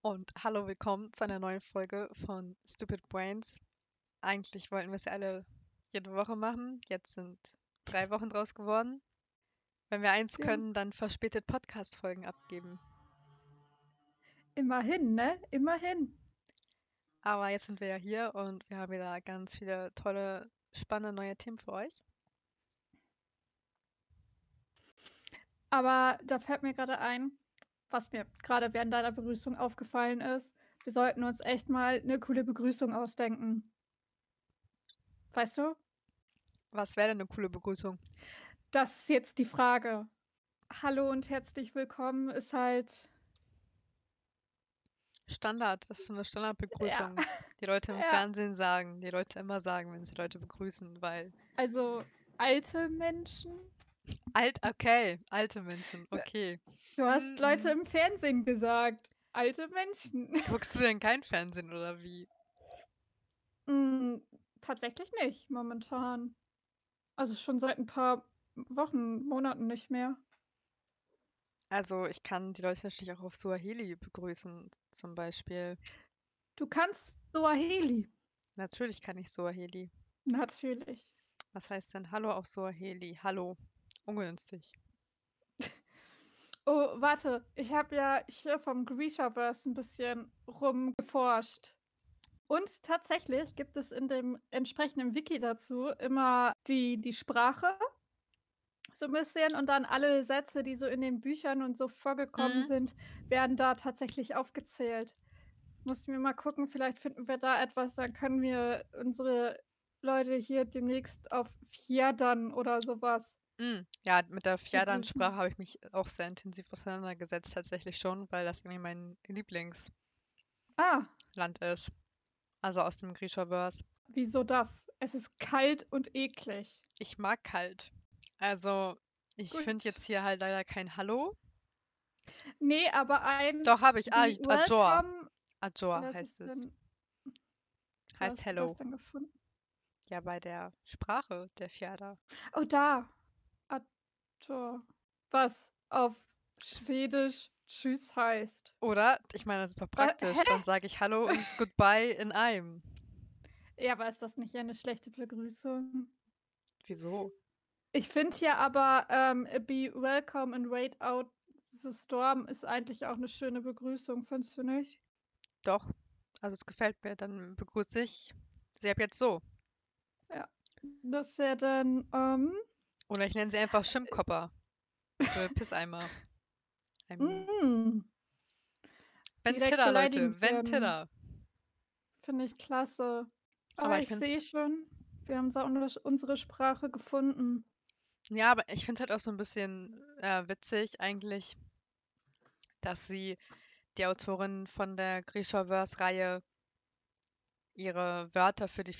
Und hallo, willkommen zu einer neuen Folge von Stupid Brains. Eigentlich wollten wir es ja alle jede Woche machen. Jetzt sind drei Wochen draus geworden. Wenn wir eins können, dann verspätet Podcast-Folgen abgeben. Immerhin, ne? Immerhin. Aber jetzt sind wir ja hier und wir haben wieder ganz viele tolle, spannende neue Themen für euch. Aber da fällt mir gerade ein, was mir gerade während deiner Begrüßung aufgefallen ist. Wir sollten uns echt mal eine coole Begrüßung ausdenken. Weißt du? Was wäre denn eine coole Begrüßung? Das ist jetzt die Frage. Hallo und herzlich willkommen ist halt. Standard, das ist so eine Standardbegrüßung. Die Leute im Ja. Fernsehen sagen, die Leute immer sagen, wenn sie Leute begrüßen, weil Also alte Menschen. Alt, okay, alte Menschen, okay. Du hast Mm, Leute mm. im Fernsehen gesagt. Alte Menschen. Guckst du denn kein Fernsehen oder wie? Mm, tatsächlich nicht, momentan. Also schon seit ein paar Wochen, Monaten nicht mehr. Also ich kann die Leute natürlich auch auf Suaheli begrüßen, zum Beispiel. Du kannst Suaheli. Natürlich kann ich Suaheli. Natürlich. Was heißt denn Hallo auf Suaheli? Hallo. Ungünstig. Oh, warte. Ich habe ja hier vom Grishaverse ein bisschen rumgeforscht. Und tatsächlich gibt es in dem entsprechenden Wiki dazu immer die, die Sprache. So ein bisschen und dann alle Sätze, die so in den Büchern und so vorgekommen Mhm. sind, werden da tatsächlich aufgezählt. Mussten wir mal gucken, vielleicht finden wir da etwas, dann können wir unsere Leute hier demnächst auf Fjerdern oder sowas. Mm, Ja, mit der Begrüßen. Fjerdan-Sprache habe ich mich auch sehr intensiv auseinandergesetzt, tatsächlich schon, weil das irgendwie mein Lieblingsland Ah, ist. Also aus dem Grishaverse. wieso das? Es ist kalt und eklig. Ich mag kalt. Also, ich finde jetzt hier halt leider kein Hallo. Nee, aber ein Doch, habe ich. Ah, Ajor. welcome. Ajor Was heißt ist es. denn? Wo Heißt du Hello. das denn gefunden? Ja, bei der Sprache der Fjerda. Oh, da. Ajor. Was auf Schwedisch Tschüss heißt. Oder? Ich meine, das ist doch praktisch. Dann sage ich Hallo und Goodbye in einem. Ja, aber ist das nicht eine schlechte Begrüßung? Wieso? Ich finde hier aber ähm, Be welcome and wait out the storm ist eigentlich auch eine schöne Begrüßung, findest du nicht? Doch. Also es gefällt mir. Dann begrüße ich sie ab jetzt so. Das wäre dann, ähm, Oder ich nenne sie einfach Schimpfkopper. Für Pisseimer. Ein mm, Ventilla, Leute. Ventilla. Finde ich klasse. Aber Aber ich sehe schon, wir haben so unsere- unsere Sprache gefunden. Ja, aber ich finde halt auch so ein bisschen äh, witzig eigentlich, dass sie, die Autorin von der Grishaverse-Reihe, ihre Wörter für die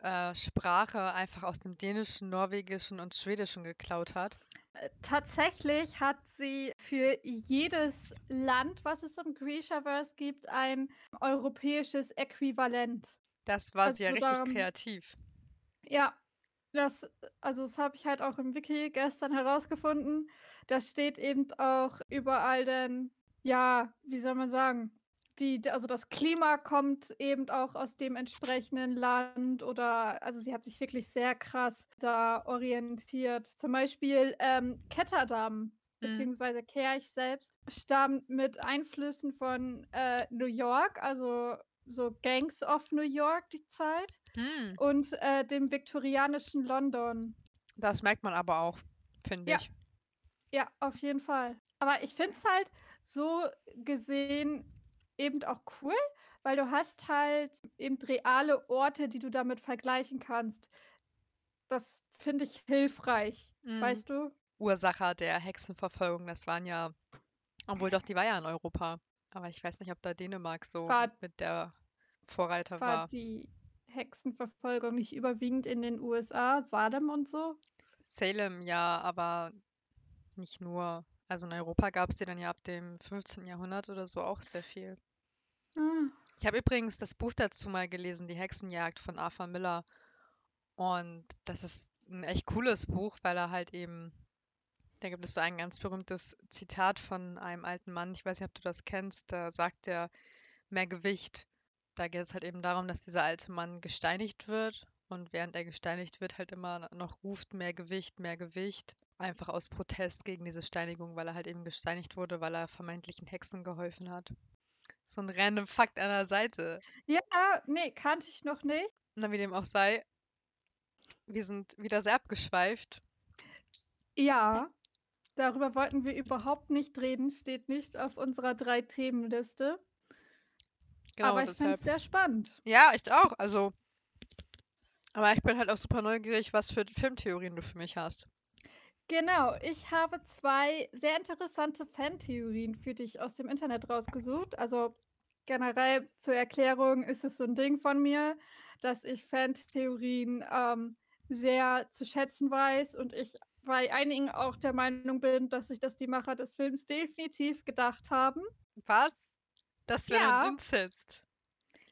Fjerdan-Sprache einfach aus dem Dänischen, Norwegischen und Schwedischen geklaut hat. Äh, Tatsächlich hat sie für jedes Land, was es im Grishaverse gibt, ein europäisches Äquivalent. Das war sie ja Also richtig daran- kreativ. Ja, das, also das habe ich halt auch im Wiki gestern herausgefunden. Da steht eben auch überall denn, ja, wie soll man sagen, die, also das Klima kommt eben auch aus dem entsprechenden Land oder, also sie hat sich wirklich sehr krass da orientiert. Zum Beispiel ähm, Ketterdam Mhm. beziehungsweise Kerch selbst stammt mit Einflüssen von äh, New York, also so Gangs of New York die Zeit Hm, und äh, dem viktorianischen London. das merkt man aber auch, finde Ja. ich. Ja, auf jeden Fall. Aber ich finde es halt so gesehen eben auch cool, weil du hast halt eben reale Orte, die du damit vergleichen kannst. Das finde ich hilfreich, Mhm. weißt du? Ursacher der Hexenverfolgung, das waren ja, obwohl doch, die war ja in Europa. Aber ich weiß nicht, ob da Dänemark so War- mit der Vorreiter War war. die Hexenverfolgung nicht überwiegend in den USA, Salem und so? Salem ja, aber nicht nur. Also in Europa gab es die dann ja ab dem 15. Jahrhundert oder so auch sehr viel. Ah, Ich habe übrigens das Buch dazu mal gelesen, Die Hexenjagd von Arthur Miller. Und das ist ein echt cooles Buch, weil er halt eben Da gibt es so ein ganz berühmtes Zitat von einem alten Mann. Ich weiß nicht, ob du das kennst. Da sagt er, mehr Gewicht. Da geht es halt eben darum, dass dieser alte Mann gesteinigt wird und während er gesteinigt wird, halt immer noch ruft, mehr Gewicht, mehr Gewicht. Einfach aus Protest gegen diese Steinigung, weil er halt eben gesteinigt wurde, weil er vermeintlichen Hexen geholfen hat. So ein random Fakt an der Seite. Ja, nee, kannte ich noch nicht. Na, wie dem auch sei, wir sind wieder sehr abgeschweift. Ja, darüber wollten wir überhaupt nicht reden, steht nicht auf unserer drei Themenliste. Genau, Aber ich finde es sehr spannend. Ja, ich auch. Also, aber ich bin halt auch super neugierig, was für Filmtheorien du für mich hast. Genau, ich habe zwei sehr interessante Fantheorien für dich aus dem Internet rausgesucht. Also generell zur Erklärung ist es so ein Ding von mir, dass ich Fantheorien ähm, sehr zu schätzen weiß und ich bei einigen auch der Meinung bin, dass sich das die Macher des Films definitiv gedacht haben. Was? Das wäre Ja. ein Inzest.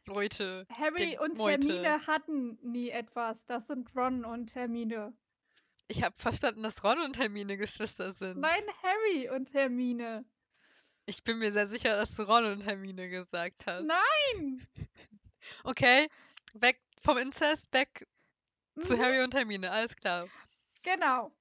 Leute. Harry und Meute. Hermine hatten nie etwas. Das sind Ron und Hermine. Ich habe verstanden, dass Ron und Hermine Geschwister sind. Nein, Harry und Hermine. Ich bin mir sehr sicher, dass du Ron und Hermine gesagt hast. Nein! Okay, weg vom Inzest, weg zu Mhm. Harry und Hermine, alles klar. Genau.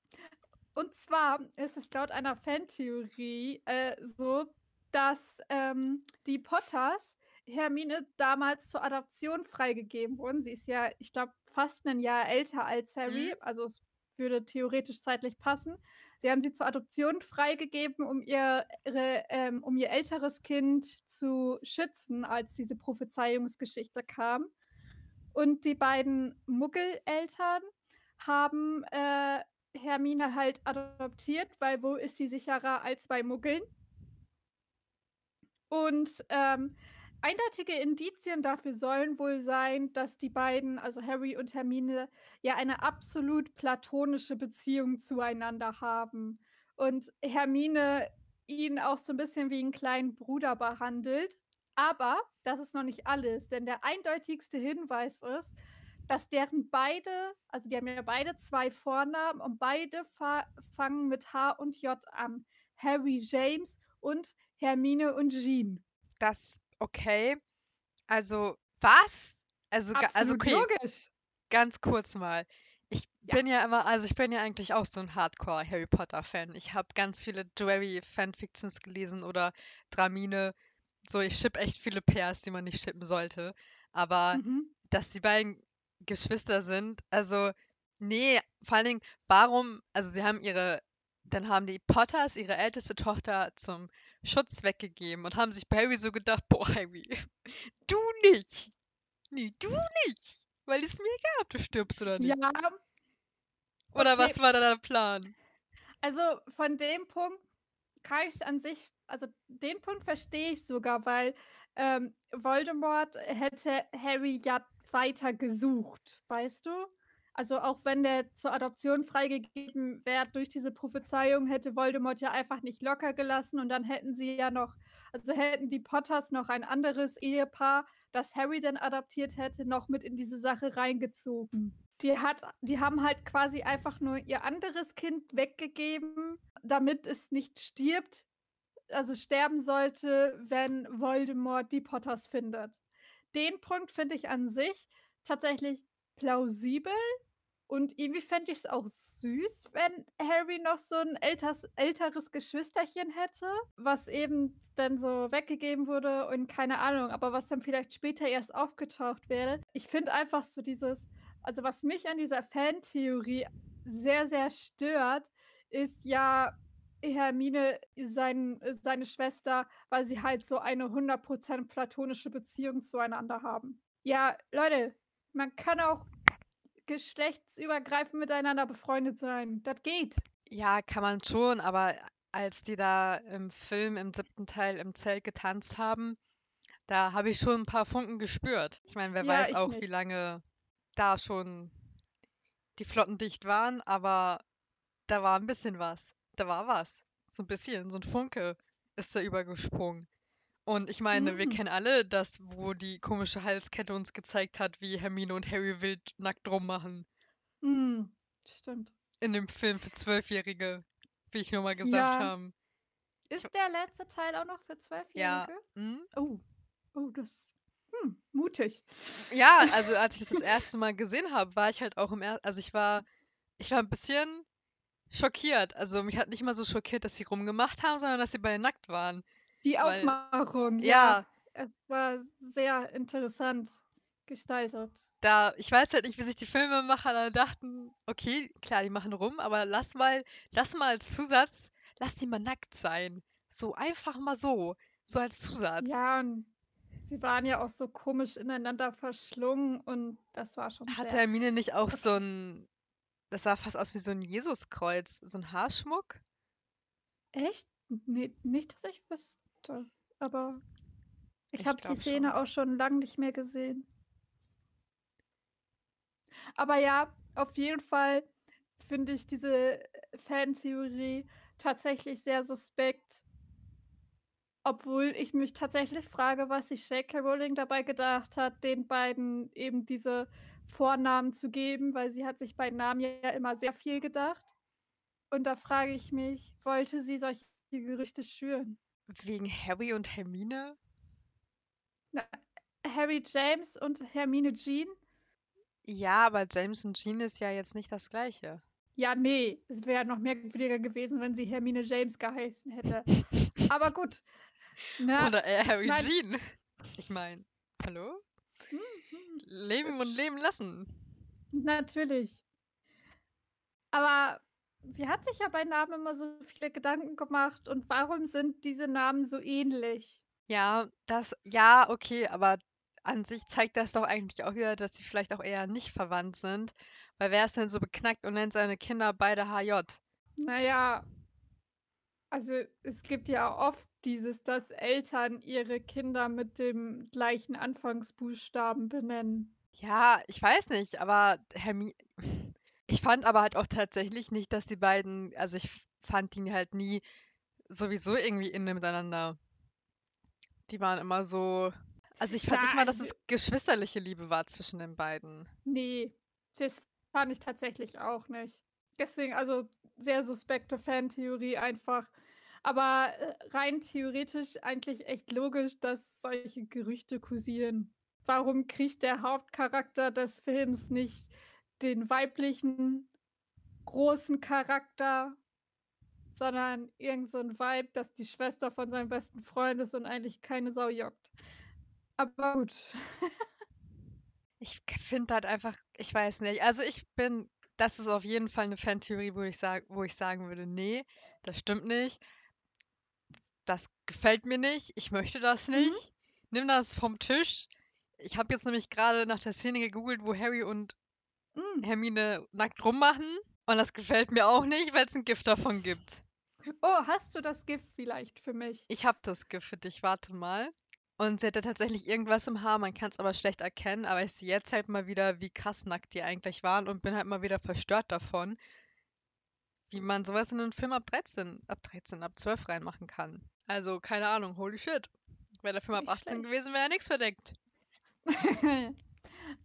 Und zwar ist es laut einer Fantheorie äh, so, dass ähm, die Potters Hermine damals zur Adoption freigegeben wurden. Sie ist ja, ich glaube, fast ein Jahr älter als Harry. Also es würde theoretisch zeitlich passen. Sie haben sie zur Adoption freigegeben, um ihr, ihre, ähm, um ihr älteres Kind zu schützen, als diese Prophezeiungsgeschichte kam. Und die beiden Muggeleltern haben äh, Hermine halt adoptiert, weil wo ist sie sicherer als bei Muggeln? Und ähm, eindeutige Indizien dafür sollen wohl sein, dass die beiden, also Harry und Hermine, ja eine absolut platonische Beziehung zueinander haben. Und Hermine ihn auch so ein bisschen wie einen kleinen Bruder behandelt. Aber das ist noch nicht alles, denn der eindeutigste Hinweis ist, dass deren beide, also die haben ja beide zwei Vornamen und beide fa fangen mit H und J an. Harry James und Hermine und Jean. Das, okay. Also, was? Also, also okay, logisch. ganz kurz mal. Ich Ja. bin ja immer, also ich bin ja eigentlich auch so ein Hardcore Harry Potter Fan. Ich habe ganz viele Drarry Fanfictions gelesen oder Dramine. So, ich ship echt viele Pairs, die man nicht shippen sollte. Aber Mhm. dass die beiden Geschwister sind, also nee, vor allen Dingen, warum, also sie haben ihre, dann haben die Potters ihre älteste Tochter zum Schutz weggegeben und haben sich bei Harry so gedacht, boah, Harry, du nicht. Nee, du nicht. Weil es mir egal, ob du stirbst oder nicht. Ja, Oder okay. was war da der Plan? also von dem Punkt kann ich an sich, also den Punkt verstehe ich sogar, weil ähm, Voldemort hätte Harry ja weiter gesucht, weißt du? Also auch wenn der zur Adoption freigegeben wäre durch diese Prophezeiung, hätte Voldemort ja einfach nicht locker gelassen und dann hätten sie ja noch, also hätten die Potters noch ein anderes Ehepaar, das Harry dann adoptiert hätte, noch mit in diese Sache reingezogen. Die, hat, die haben halt quasi einfach nur ihr anderes Kind weggegeben, damit es nicht stirbt, also sterben sollte, wenn Voldemort die Potters findet. Den Punkt finde ich an sich tatsächlich plausibel. Und irgendwie fände ich es auch süß, wenn Harry noch so ein älteres, älteres Geschwisterchen hätte, was eben dann so weggegeben wurde und keine Ahnung, aber was dann vielleicht später erst aufgetaucht wäre. Ich finde einfach so dieses, also was mich an dieser Fantheorie sehr, sehr stört, ist ja Hermine sein, seine Schwester, weil sie halt so eine 100% platonische Beziehung zueinander haben. Ja, Leute, man kann auch geschlechtsübergreifend miteinander befreundet sein. Das geht. Ja, kann man schon, aber als die da im Film im siebten Teil im Zelt getanzt haben, da habe ich schon ein paar Funken gespürt. Ich meine, wer Ja, weiß auch, wie nicht. lange da schon die Flotten dicht waren, aber da war ein bisschen was. Da war was. So ein bisschen, so ein Funke ist da übergesprungen. Und ich meine, wir Mhm. kennen alle das, wo die komische Halskette uns gezeigt hat, wie Hermine und Harry wild nackt rummachen. Hm, stimmt. In dem Film für Zwölfjährige. wie ich nur mal gesagt Ja. habe. Ist der letzte Teil auch noch für Ja. Zwölfjährige? hm? Oh. Oh, das. Hm, mutig. Ja, also als ich das das erste Mal gesehen habe, war ich halt auch im er also ich war ich war ein bisschen schockiert. Also mich hat nicht mal so schockiert, dass sie rumgemacht haben, sondern dass sie beide nackt waren. Die Weil Aufmachung, ja. ja, Es war sehr interessant gestaltet. da ich weiß halt nicht, wie sich die Filmemacher da dachten: „Okay, klar, die machen rum, aber lass mal lass mal als Zusatz lass die mal nackt sein.“ So, einfach mal so, so als Zusatz. Ja, und sie waren ja auch so komisch ineinander verschlungen und das war schon Hatte Hermine nicht auch so 'n das sah fast aus wie so 'n Jesuskreuz, so 'n Haarschmuck? Echt? Ne, nicht, dass ich wüsste, aber ich Ich habe die Szene schon. auch schon lang nicht mehr gesehen. Aber ja, auf jeden Fall finde ich diese Fantheorie tatsächlich sehr suspekt. Obwohl ich mich tatsächlich frage, was sich J.K. Rowling dabei gedacht hat, den beiden eben diese Vornamen zu geben, weil sie hat sich bei Namen ja immer sehr viel gedacht. Und da frage ich mich, wollte sie solche Gerüchte schüren? Wegen Harry und Hermine? Na, Harry James und Hermine Jean? Ja, aber James und Jean ist ja jetzt nicht das Gleiche. Ja, ne, es wäre noch merkwürdiger gewesen, wenn sie Hermine James geheißen hätte. Aber gut. Na, Oder eher ich Harry meine Jean. Ich meine, hallo? Hm, hm, Leben und leben lassen. Natürlich. Aber sie hat sich ja bei Namen immer so viele Gedanken gemacht und warum sind diese Namen so ähnlich? Ja, das ja, okay, aber an sich zeigt das doch eigentlich auch wieder, dass sie vielleicht auch eher nicht verwandt sind. Weil wer ist denn so beknackt und nennt seine Kinder beide HJ? Na ja, also es gibt ja oft dieses, dass Eltern ihre Kinder mit dem gleichen Anfangsbuchstaben benennen. Ja, ich weiß nicht, aber Hermi ich fand aber halt auch tatsächlich nicht, dass die beiden also ich fand die halt nie sowieso irgendwie innig miteinander. Die waren immer so also ich fand nicht mal, dass d es geschwisterliche Liebe war zwischen den beiden. Ne, das fand ich tatsächlich auch nicht. Deswegen also sehr suspekte Fantheorie einfach. Aber, äh, rein theoretisch eigentlich echt logisch, dass solche Gerüchte kursieren. Warum kriegt der Hauptcharakter des Films nicht den weiblichen großen Charakter, sondern irgend so 'n Vibe, dass die Schwester von seinem besten Freund ist und eigentlich keine Sau juckt. Aber gut. Ich finde halt einfach ich weiß nicht. Also ich bin das ist auf jeden Fall 'ne Fantheorie, wo ich sage wo ich sagen würde: „Ne, das stimmt nicht. Das gefällt mir nicht. Ich möchte das Mhm. nicht. Nimm das vom Tisch.“ Ich habe jetzt nämlich grade nach der Szene gegoogelt, wo Harry und Hm. Hermine nackt rummachen und das gefällt mir auch nicht, weil's 'n GIF davon gibt. Oh, hast du das GIF vielleicht für mich? Ich habe das GIF für dich, warte mal. Und sie hatte tatsächlich irgendwas im Haar, man kann's aber schlecht erkennen, aber ich sehe jetzt halt mal wieder, wie krass nackt die eigentlich waren und bin halt mal wieder verstört davon, wie man so was in 'nen Film ab 13 ab 13, ab 12 reinmachen kann. Also, keine Ahnung, holy shit. Wäre der Film ab Nicht 18 schlecht. gewesen, wäre ja nix verdeckt.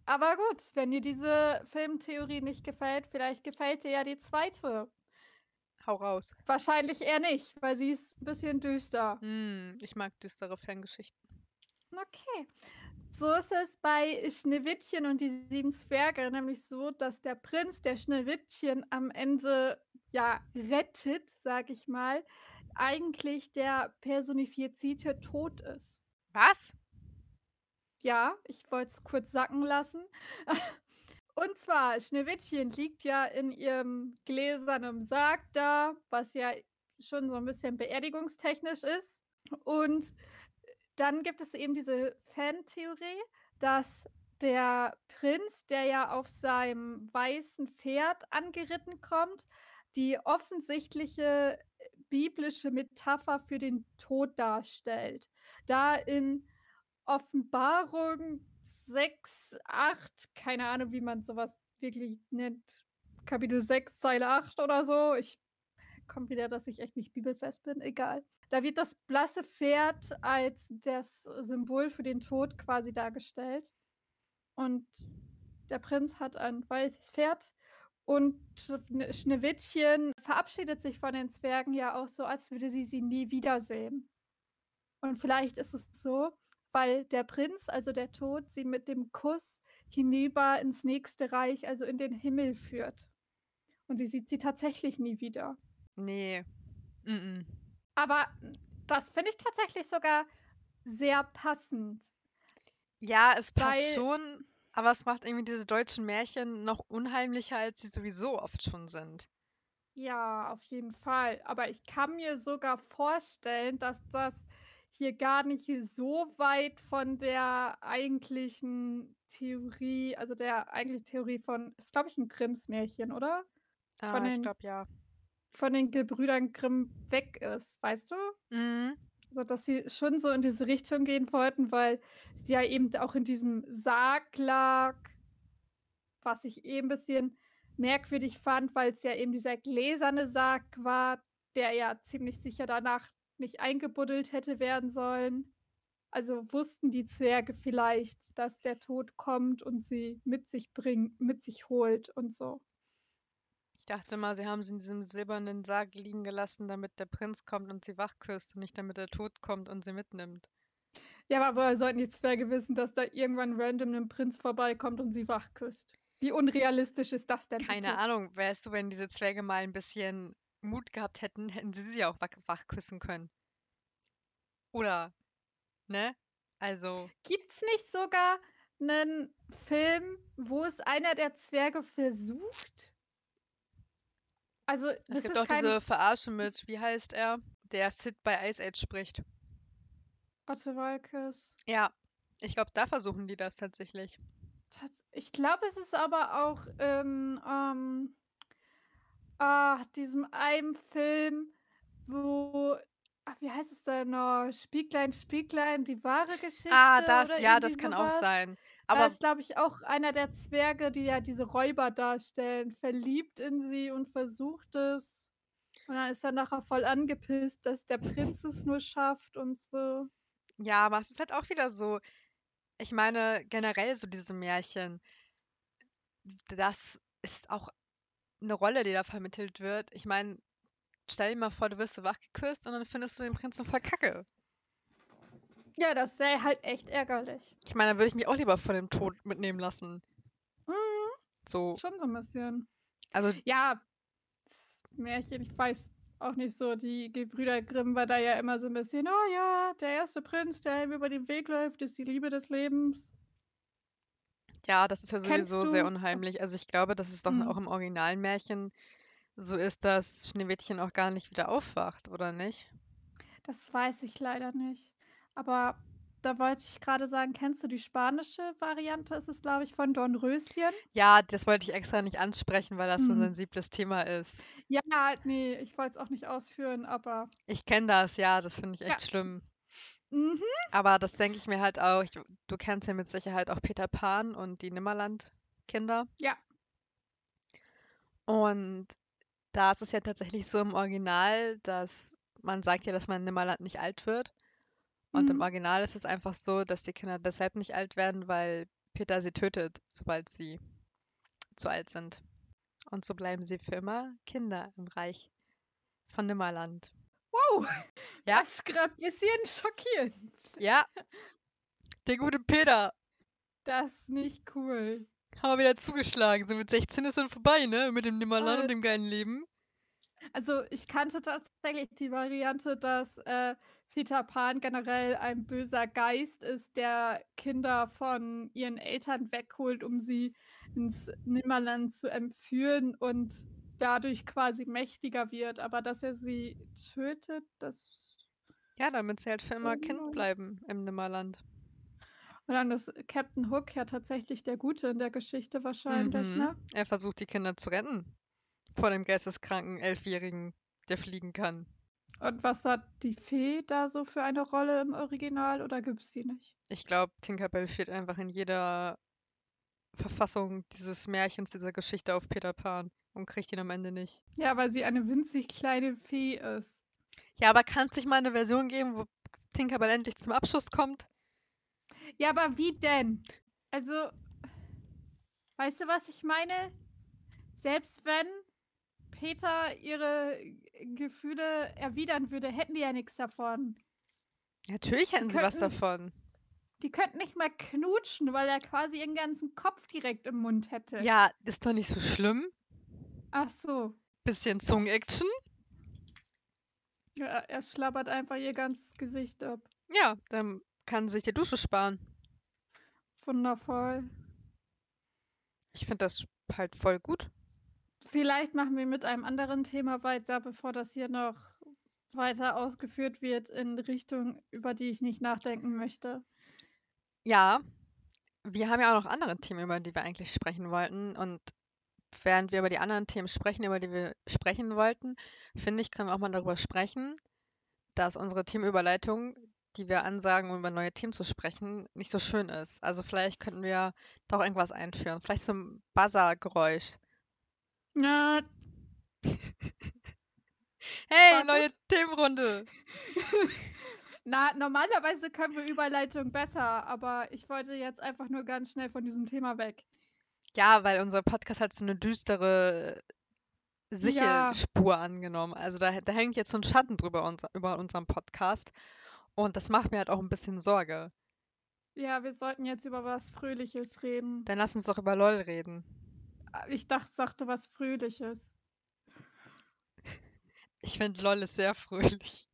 Aber gut, wenn dir diese Filmtheorie nicht gefällt, vielleicht gefällt dir ja die zweite. Hau raus. Wahrscheinlich eher nicht, weil sie ist 'n bisschen düster. Hm, ich mag düstere Fangeschichten. Okay. So ist es bei Schneewittchen und die 7 Zwerge nämlich so, dass der Prinz, der Schneewittchen am Ende, ja, rettet, sage ich mal, eigentlich der personifizierte Tod ist. Was? Ja, ich wollte es kurz sacken lassen. Und zwar, Schneewittchen liegt ja in ihrem gläsernen Sarg da, was ja schon so 'n bisschen beerdigungstechnisch ist. Und dann gibt es eben diese Fantheorie, dass der Prinz, der ja auf seinem weißen Pferd angeritten kommt, die offensichtliche, äh, biblische Metapher für den Tod darstellt. Da in Offenbarung 6, 8, keine Ahnung, wie man so was wirklich nennt, Kapitel 6, Zeile 8 oder so. Ich kommt wieder, dass ich echt nicht bibelfest bin, egal. Da wird das blasse Pferd als das Symbol für den Tod quasi dargestellt. Und der Prinz hat ein weißes Pferd Und Schne Schneewittchen verabschiedet sich von den Zwergen ja auch so, als würde sie sie nie wiedersehen. Und vielleicht ist es so, weil der Prinz, also der Tod, sie mit dem Kuss hinüber ins nächste Reich, also in den Himmel führt. Und sie sieht sie tatsächlich nie wieder. Nee. Mm-mm. Aber das finde ich tatsächlich sogar sehr passend. Ja, es passt Weil- schon, aber es macht irgendwie diese deutschen Märchen noch unheimlicher, als sie sowieso oft schon sind. Ja, auf jeden Fall. Aber ich kann mir sogar vorstellen, dass das hier gar nicht so weit von der eigentlichen Theorie, also der eigentlichen Theorie von, ist glaube ich ein Grimms Märchen, oder? Ah, ich den- glaube ja. Von den Gebrüdern Grimm weg ist, weißt du? Mhm. Also, dass sie schon so in diese Richtung gehen wollten, weil sie ja eben auch in diesem Sarg lag, was ich eh ein bisschen merkwürdig fand, weil es ja eben dieser gläserne Sarg war, der ja ziemlich sicher danach nicht eingebuddelt hätte werden sollen. Also wussten die Zwerge vielleicht, dass der Tod kommt und sie mit sich bringt, mit sich holt und so. Ich dachte mal, sie haben sie in diesem silbernen Sarg liegen gelassen, damit der Prinz kommt und sie wach küsst und nicht damit der Tod kommt und sie mitnimmt. Ja, aber woher sollten die Zwerge wissen, dass da irgendwann random ein Prinz vorbeikommt und sie wach küsst? Wie unrealistisch ist das denn? Keine bitte? Ahnung, weißt du, wenn diese Zwerge mal ein bisschen Mut gehabt hätten, hätten sie sie auch wach, küssen können. Oder, ne? Also, Gibt's nicht sogar einen Film, wo es einer der Zwerge versucht? Also, es gibt auch kein diese Verarsche mit, wie heißt er, der Sid bei Ice Age spricht. Otto Walkes. Ja, ich glaube, da versuchen die das tatsächlich. Tats- Ich glaube, es ist aber auch in ähm, ah, diesem einen Film, wo, ach, wie heißt es denn noch? Spieglein, Spieglein, die wahre Geschichte. Ah, das, ja, das kann auch sowas. sein. Da Aber ist, glaube ich, auch einer der Zwerge, die ja diese Räuber darstellen, verliebt in sie und versucht es. Und dann ist er nachher voll angepisst, dass der Prinz es nur schafft und so. ja, aber es ist halt auch wieder so, ich meine, generell so diese Märchen, das ist auch eine Rolle, die da vermittelt wird. Ich meine, stell dir mal vor, du wirst so wach geküsst und dann findest du den Prinzen voll kacke. Ja, das wäre halt echt ärgerlich. Ich meine, da würde ich mich auch lieber vor dem Tod mitnehmen lassen. Mhm, So, schon so ein bisschen. also Ja, das Märchen, ich weiß auch nicht so, die Gebrüder Grimm war da ja immer so ein bisschen, oh ja, der erste Prinz, der ihm über den Weg läuft, ist die Liebe des Lebens. Ja, das ist ja Kennst sowieso sehr unheimlich. Also ich glaube, dass es doch Hm. auch im originalen Märchen so ist, dass Schneewittchen auch gar nicht wieder aufwacht, oder nicht? Das weiß ich leider nicht. Aber da wollte ich gerade sagen, kennst du die spanische Variante? Ist es, glaube ich, von Dornröschen? Ja, das wollte ich extra nicht ansprechen, weil das so ein Hm. sensibles Thema ist. Ja, nee, ich wollte es auch nicht ausführen, aber. Ich kenne das, ja, das finde ich Ja. echt schlimm. Mhm. Aber das denke ich mir halt auch. Ich, du kennst ja mit Sicherheit auch Peter Pan und die Nimmerland-Kinder. Ja. Und da ist es ja tatsächlich so im Original, dass man sagt ja, dass man in Nimmerland nicht alt wird. Und im Mhm. Original ist es einfach so, dass die Kinder deshalb nicht alt werden, weil Peter sie tötet, sobald sie zu alt sind. Und so bleiben sie für immer Kinder im Reich von Nimmerland. Wow, Ja. das ist gerade ein bisschen schockierend. Ja, der gute Peter. Das ist nicht cool. Haben wir wieder zugeschlagen. So mit 16 ist dann vorbei, ne? Mit dem Nimmerland und dem geilen Leben. Also ich kannte tatsächlich die Variante, dass äh, Peter Pan generell ein böser Geist ist, der Kinder von ihren Eltern wegholt, um sie ins Nimmerland zu entführen und dadurch quasi mächtiger wird. Aber dass er sie tötet, das... Ja, damit sie halt für immer Kind bleiben im Nimmerland. Und dann ist Captain Hook ja tatsächlich der Gute in der Geschichte wahrscheinlich, Mhm. ne? Er versucht, die Kinder zu retten. Vor dem geisteskranken Elfjährigen, der fliegen kann. Und was hat die Fee da so für eine Rolle im Original oder gibt es die nicht? Ich glaube, Tinkerbell steht einfach in jeder Verfassung dieses Märchens, dieser Geschichte auf Peter Pan und kriegt ihn am Ende nicht. Ja, weil sie eine winzig kleine Fee ist. Ja, aber kann es nicht mal eine Version geben, wo Tinkerbell endlich zum Abschluss kommt? Ja, aber wie denn? Also, weißt du, was ich meine? selbst wenn Peter ihre Gefühle erwidern würde, hätten die ja nichts davon. Natürlich hätten Die sie was könnten- davon. Die könnten nicht mal knutschen, weil er quasi ihren ganzen Kopf direkt im Mund hätte. Ja, ist doch nicht so schlimm. Ach so. Bisschen Zungen-Action. Ja, er schlabbert einfach ihr ganzes Gesicht ab. Ja, dann kann sich die Dusche sparen. Wundervoll. Ich finde das halt voll gut. Vielleicht machen wir mit einem anderen Thema weiter, bevor das hier noch weiter ausgeführt wird in Richtung, über die ich nicht nachdenken möchte. Ja, wir haben ja auch noch andere Themen, über die wir eigentlich sprechen wollten. Und während wir über die anderen Themen sprechen, über die wir sprechen wollten, finde ich, können wir auch mal darüber sprechen, dass unsere Themenüberleitung, die wir ansagen, um über neue Themen zu sprechen, nicht so schön ist. Also vielleicht könnten wir doch irgendwas einführen. Vielleicht so ein Buzzer-Geräusch. Ja, Hey, neue Themenrunde! na, normalerweise können wir Überleitung besser, aber ich wollte jetzt einfach nur ganz schnell von diesem Thema weg. Ja, weil unser Podcast hat so eine düstere Ja. Sichelspur angenommen. Also da, da hängt jetzt so ein Schatten drüber unser, über unserem Podcast. Und das macht mir halt auch ein bisschen Sorge. Ja, wir sollten jetzt über was Fröhliches reden. Dann lass uns doch über LOL reden. Ich dachte, sagte was Fröhliches. Ich finde LOL ist sehr fröhlich.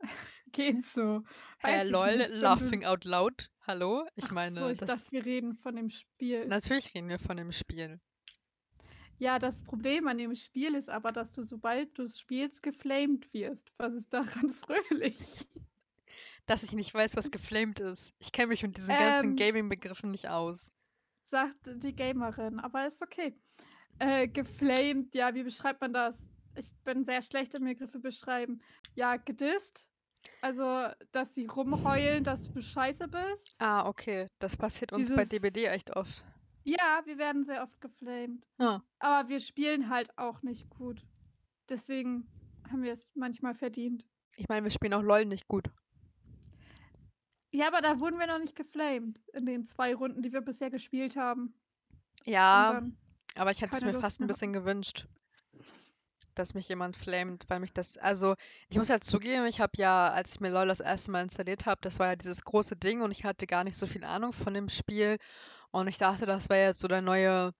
Geht so. Weiß LOL, nicht, laughing out loud. Hallo? Ich Ach meine, so, ich das, dachte, wir reden von dem Spiel. natürlich reden wir von dem Spiel. Ja, das Problem an dem Spiel ist aber, dass du, sobald du es spielst, geflamed wirst. Was ist daran fröhlich? Dass ich nicht weiß, was geflamed ist. Ich kenne mich mit diesen ganzen Ähm, Gaming-Begriffen nicht aus. Sagt die Gamerin, aber ist okay. Äh, geflamed, ja, wie beschreibt man das? Ich bin sehr schlecht im Begriffe beschreiben. Ja, gedisst. Also, dass sie rumheulen, dass du scheiße bist. Ah, okay. Das passiert uns bei Dieses- DBD echt oft. Ja, wir werden sehr oft geflamed. Ah. Aber wir spielen halt auch nicht gut. Deswegen haben wir es manchmal verdient. Ich meine, wir spielen auch LOL nicht gut. Ja, aber da wurden wir noch nicht geflamed. In den zwei Runden, die wir bisher gespielt haben. Ja, aber ich hätte es mir Lust fast ein bisschen gewünscht, dass mich jemand flamet, weil mich das, also ich muss ja zugeben, ich habe ja, als ich mir LOL das erste Mal installiert habe, das war ja dieses große Ding und ich hatte gar nicht so viel Ahnung von dem Spiel und ich dachte, das wäre jetzt so der neue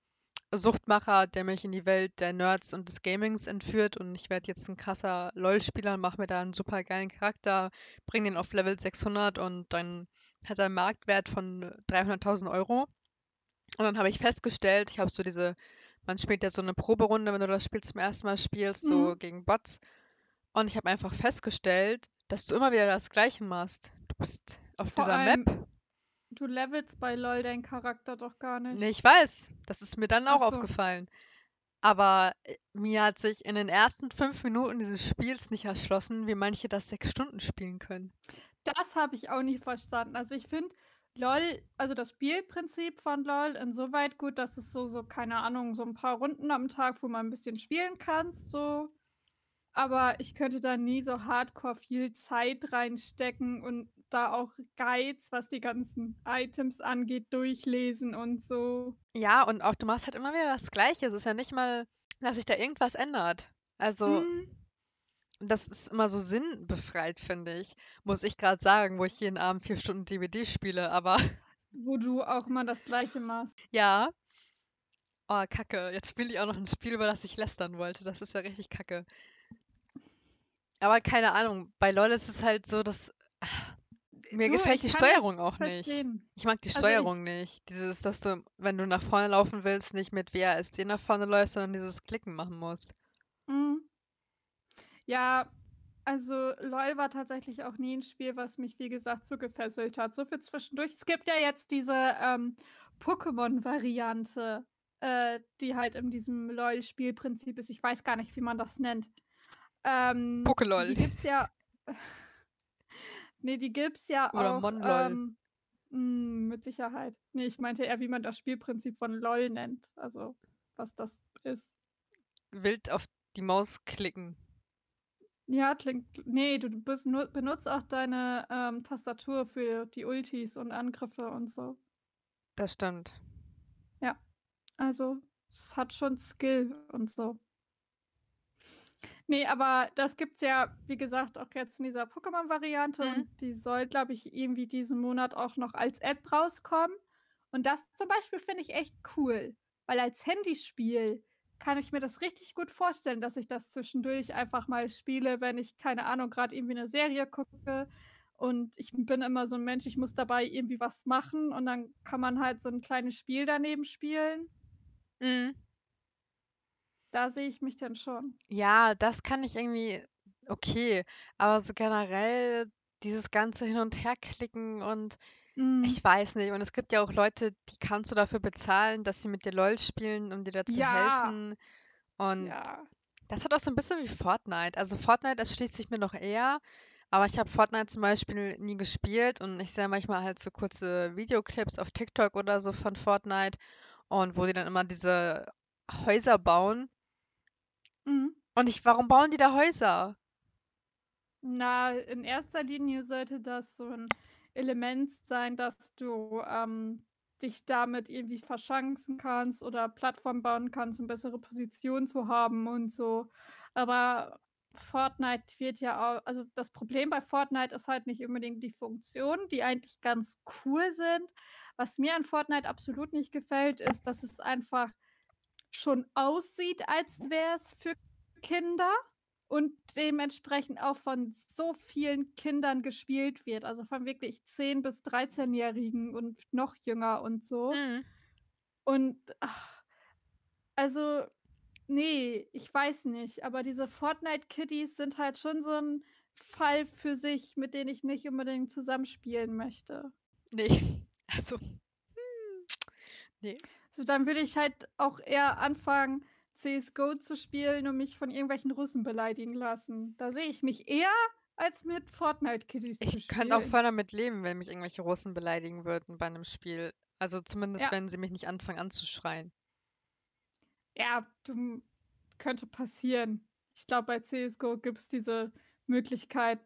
Suchtmacher, der mich in die Welt der Nerds und des Gamings entführt und ich werde jetzt ein krasser LOL-Spieler und mache mir da einen super geilen Charakter, bringe den auf Level 600 und dann hat er einen Marktwert von 300.000 Euro. Und dann habe ich festgestellt, ich habe so diese, man spielt ja so eine Proberunde, wenn du das Spiel zum ersten Mal spielst, so Mhm. gegen Bots. Und ich habe einfach festgestellt, dass du immer wieder das Gleiche machst. Du bist auf Vor dieser allem Map. du levelst bei LOL deinen Charakter doch gar nicht. Nee, ich weiß. Das ist mir dann auch so. aufgefallen. Aber äh, mir hat sich in den ersten fünf Minuten dieses Spiels nicht erschlossen, wie manche das sechs Stunden spielen können. Das habe ich auch nicht verstanden. Also ich finde LOL, also das Spielprinzip von LOL insoweit gut, dass es so, so, keine Ahnung, so ein paar Runden am Tag, wo man ein bisschen spielen kannst, so. Aber ich könnte da nie so hardcore viel Zeit reinstecken und da auch Guides, was die ganzen Items angeht, durchlesen und so. Ja, und auch du machst halt immer wieder das Gleiche. Es ist ja nicht mal, dass sich da irgendwas ändert. Also, Hm, das ist immer so sinnbefreit, finde ich. Muss ich gerade sagen, wo ich jeden Abend vier Stunden DBD spiele. Aber wo du auch immer das Gleiche machst. ja. Oh, Kacke. Jetzt spiele ich auch noch ein Spiel, über das ich lästern wollte. Das ist ja richtig Kacke. Aber keine Ahnung. Bei LoL ist es halt so, dass mir Du, gefällt die Steuerung auch nicht. Verstehen. Ich mag die Also Steuerung ich- nicht. Dieses, dass du, wenn du nach vorne laufen willst, nicht mit WASD nach vorne läufst, sondern dieses Klicken machen musst. Mhm. Ja, also LOL war tatsächlich auch nie ein Spiel, was mich, wie gesagt, so gefesselt hat. So für zwischendurch. Es gibt ja jetzt diese ähm, Pokémon-Variante, äh, die halt in diesem LOL-Spielprinzip ist. Ich weiß gar nicht, wie man das nennt. Ähm, Pokelol. Die gibt's ja. nee, die gibt's ja Oder auch. Monlol. Ähm, mh, mit Sicherheit. Nee, ich meinte eher, wie man das Spielprinzip von LOL nennt. Also, was das ist. Wild auf die Maus klicken. Ja, klingt. Nee, du bist nur, benutzt auch deine ähm, Tastatur für die Ultis und Angriffe und so. Das stimmt. Also, es hat schon Skill und so. Ne, aber das gibt's ja, wie gesagt, auch jetzt in dieser Pokémon-Variante Mhm. und die soll, glaube ich, irgendwie diesen Monat auch noch als App rauskommen. Und das zum Beispiel finde ich echt cool, weil als Handyspiel kann ich mir das richtig gut vorstellen, dass ich das zwischendurch einfach mal spiele, wenn ich, keine Ahnung, grad irgendwie 'ne Serie gucke und ich bin immer so 'n Mensch, ich muss dabei irgendwie was machen und dann kann man halt so 'n kleines Spiel daneben spielen. Mhm. Da sehe ich mich dann schon. Ja, das kann ich irgendwie okay, aber so generell dieses ganze Hin und Herklicken und Mhm. ich weiß nicht. Und es gibt ja auch Leute, die kannst du dafür bezahlen, dass sie mit dir LOL spielen, um dir da zu Ja. helfen. Und Ja. das hat auch so 'n bisschen wie Fortnite. Also, Fortnite erschließt sich mir noch eher, aber ich habe Fortnite zum Beispiel nie gespielt und ich sehe manchmal halt so kurze Videoclips auf TikTok oder so von Fortnite und wo die dann immer diese Häuser bauen. Mhm. Und ich warum bauen die da Häuser? Na, in erster Linie sollte das so 'n Element sein, dass du, ähm, dich damit irgendwie verschanzen kannst oder Plattformen bauen kannst, um bessere Position zu haben und so. Aber Fortnite wird ja au also, das Problem bei Fortnite ist halt nicht unbedingt die Funktionen, die eigentlich ganz cool sind. Was mir an Fortnite absolut nicht gefällt, ist, dass es einfach schon aussieht, als wäre es für Kinder und dementsprechend auch von so vielen Kindern gespielt wird, also, von wirklich 10 bis Dreizehnjährigen und noch jünger und so. Mhm. Und, ach, also, ne, ich weiß nicht, aber diese Fortnite-Kiddies sind halt schon so 'n Fall für sich, mit denen ich nicht unbedingt zusammenspielen möchte. Ne, also, hm, ne. So, dann würde ich halt auch eher anfangen, CS:GO zu spielen und mich von irgendwelchen Russen beleidigen lassen. Da sehe ich mich eher, als mit Fortnite-Kiddies zu Ich könnte auch spielen. voll damit leben, wenn mich irgendwelche Russen beleidigen würden bei 'nem Spiel. Also, zumindest, Ja. wenn sie mich nicht anfangen anzuschreien. Ja, du könnte passieren. Ich glaube, bei CS:GO gibt's diese Möglichkeit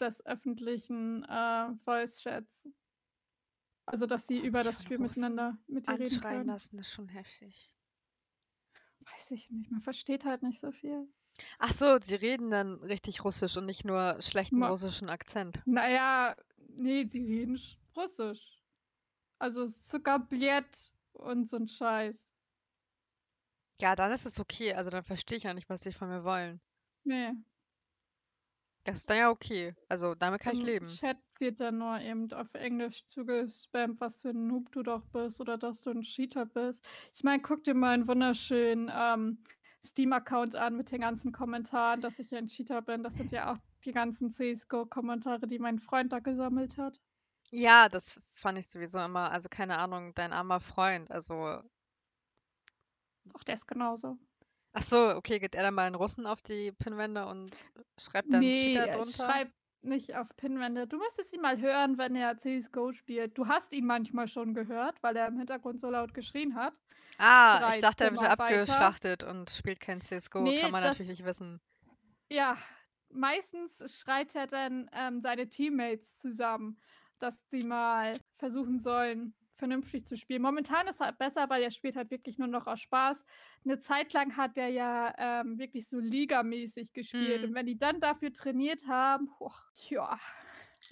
des öffentlichen, äh, Voice-Chats. Also, dass sie über das Spiel miteinander mit dir reden anschreien können. lassen, ist schon heftig. Weiß ich nicht, man versteht halt nicht so viel. Ach so, sie reden dann richtig Russisch und nicht nur schlechten Ma russischen Akzent. Na ja, ne, die reden sch Russisch. Also, Suka-Bljet und so 'n Scheiß. Ja, dann ist es okay. Also, dann verstehe ich ja nicht, was sie von mir wollen. Ne. Das ist dann ja okay. Also, damit kann ich Im leben. Chat wird dann nur eben auf Englisch zugespammt, was für 'n Noob du doch bist oder dass du 'n Cheater bist. Ich meine, guck dir meinen wunderschönen, ähm, Steam-Account an mit den ganzen Kommentaren, dass ich ein Cheater bin. Das sind ja auch die ganzen CS:GO-Kommentare, die mein Freund da gesammelt hat. Ja, das fand ich sowieso immer also, keine Ahnung, dein armer Freund, also Doch, der ist genauso. Ach so, okay, geht er dann bei den Russen auf die Pinwände und schreibt dann Ne, Cheater er drunter? schreibt nicht auf Pinwände. Du müsstest ihn mal hören, wenn er CS:GO spielt. Du hast ihn manchmal schon gehört, weil er im Hintergrund so laut geschrien hat. Ah, ich 3 dachte, er wird abgeschlachtet und spielt kein CS:GO. Kann Ne, man das natürlich nicht wissen. Ja, meistens schreit er dann, ähm, seine Teammates zusammen, dass die mal versuchen sollen, vernünftig zu spielen. Momentan ist er besser, weil er spielt halt wirklich nur noch aus Spaß. 'Ne Zeit lang hat er ja, ähm, wirklich so ligamäßig gespielt und Mhm. wenn die dann dafür trainiert haben, boah, ja.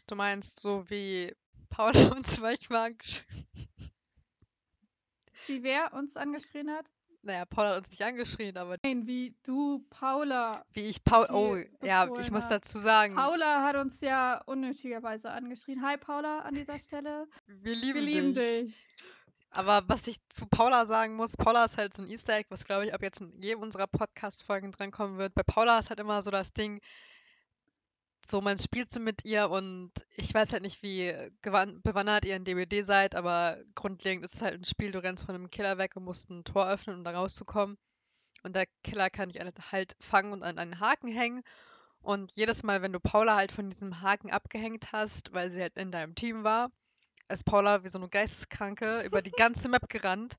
Du meinst so wie Paula uns manchmal Wie wer uns angeschrien hat? Na ja, Paula hat uns nicht angeschrien, aber Nein, wie du Paula wie ich Paul oh, ja, ich muss dazu sagen Paula hat uns ja unnötigerweise angeschrien. Hi Paula an dieser Stelle. wir lieben Wir lieben dich. dich. Aber was ich zu Paula sagen muss, Paula ist halt so 'n Easter Egg, was, glaube ich, ab jetzt in jedem unserer Podcast-Folgen drankommen wird. Bei Paula ist halt immer so das Ding so, man spielt so mit ihr und ich weiß halt nicht, wie bewandert ihr in DBD seid, aber grundlegend ist es halt 'n Spiel, du rennst von 'nem Killer weg und musst 'n Tor öffnen, um da rauszukommen. Und der Killer kann dich halt fangen und an einen Haken hängen. Und jedes Mal, wenn du Paula halt von diesem Haken abgehängt hast, weil sie halt in deinem Team war, ist Paula wie so 'ne Geisteskranke über die ganze Map gerannt.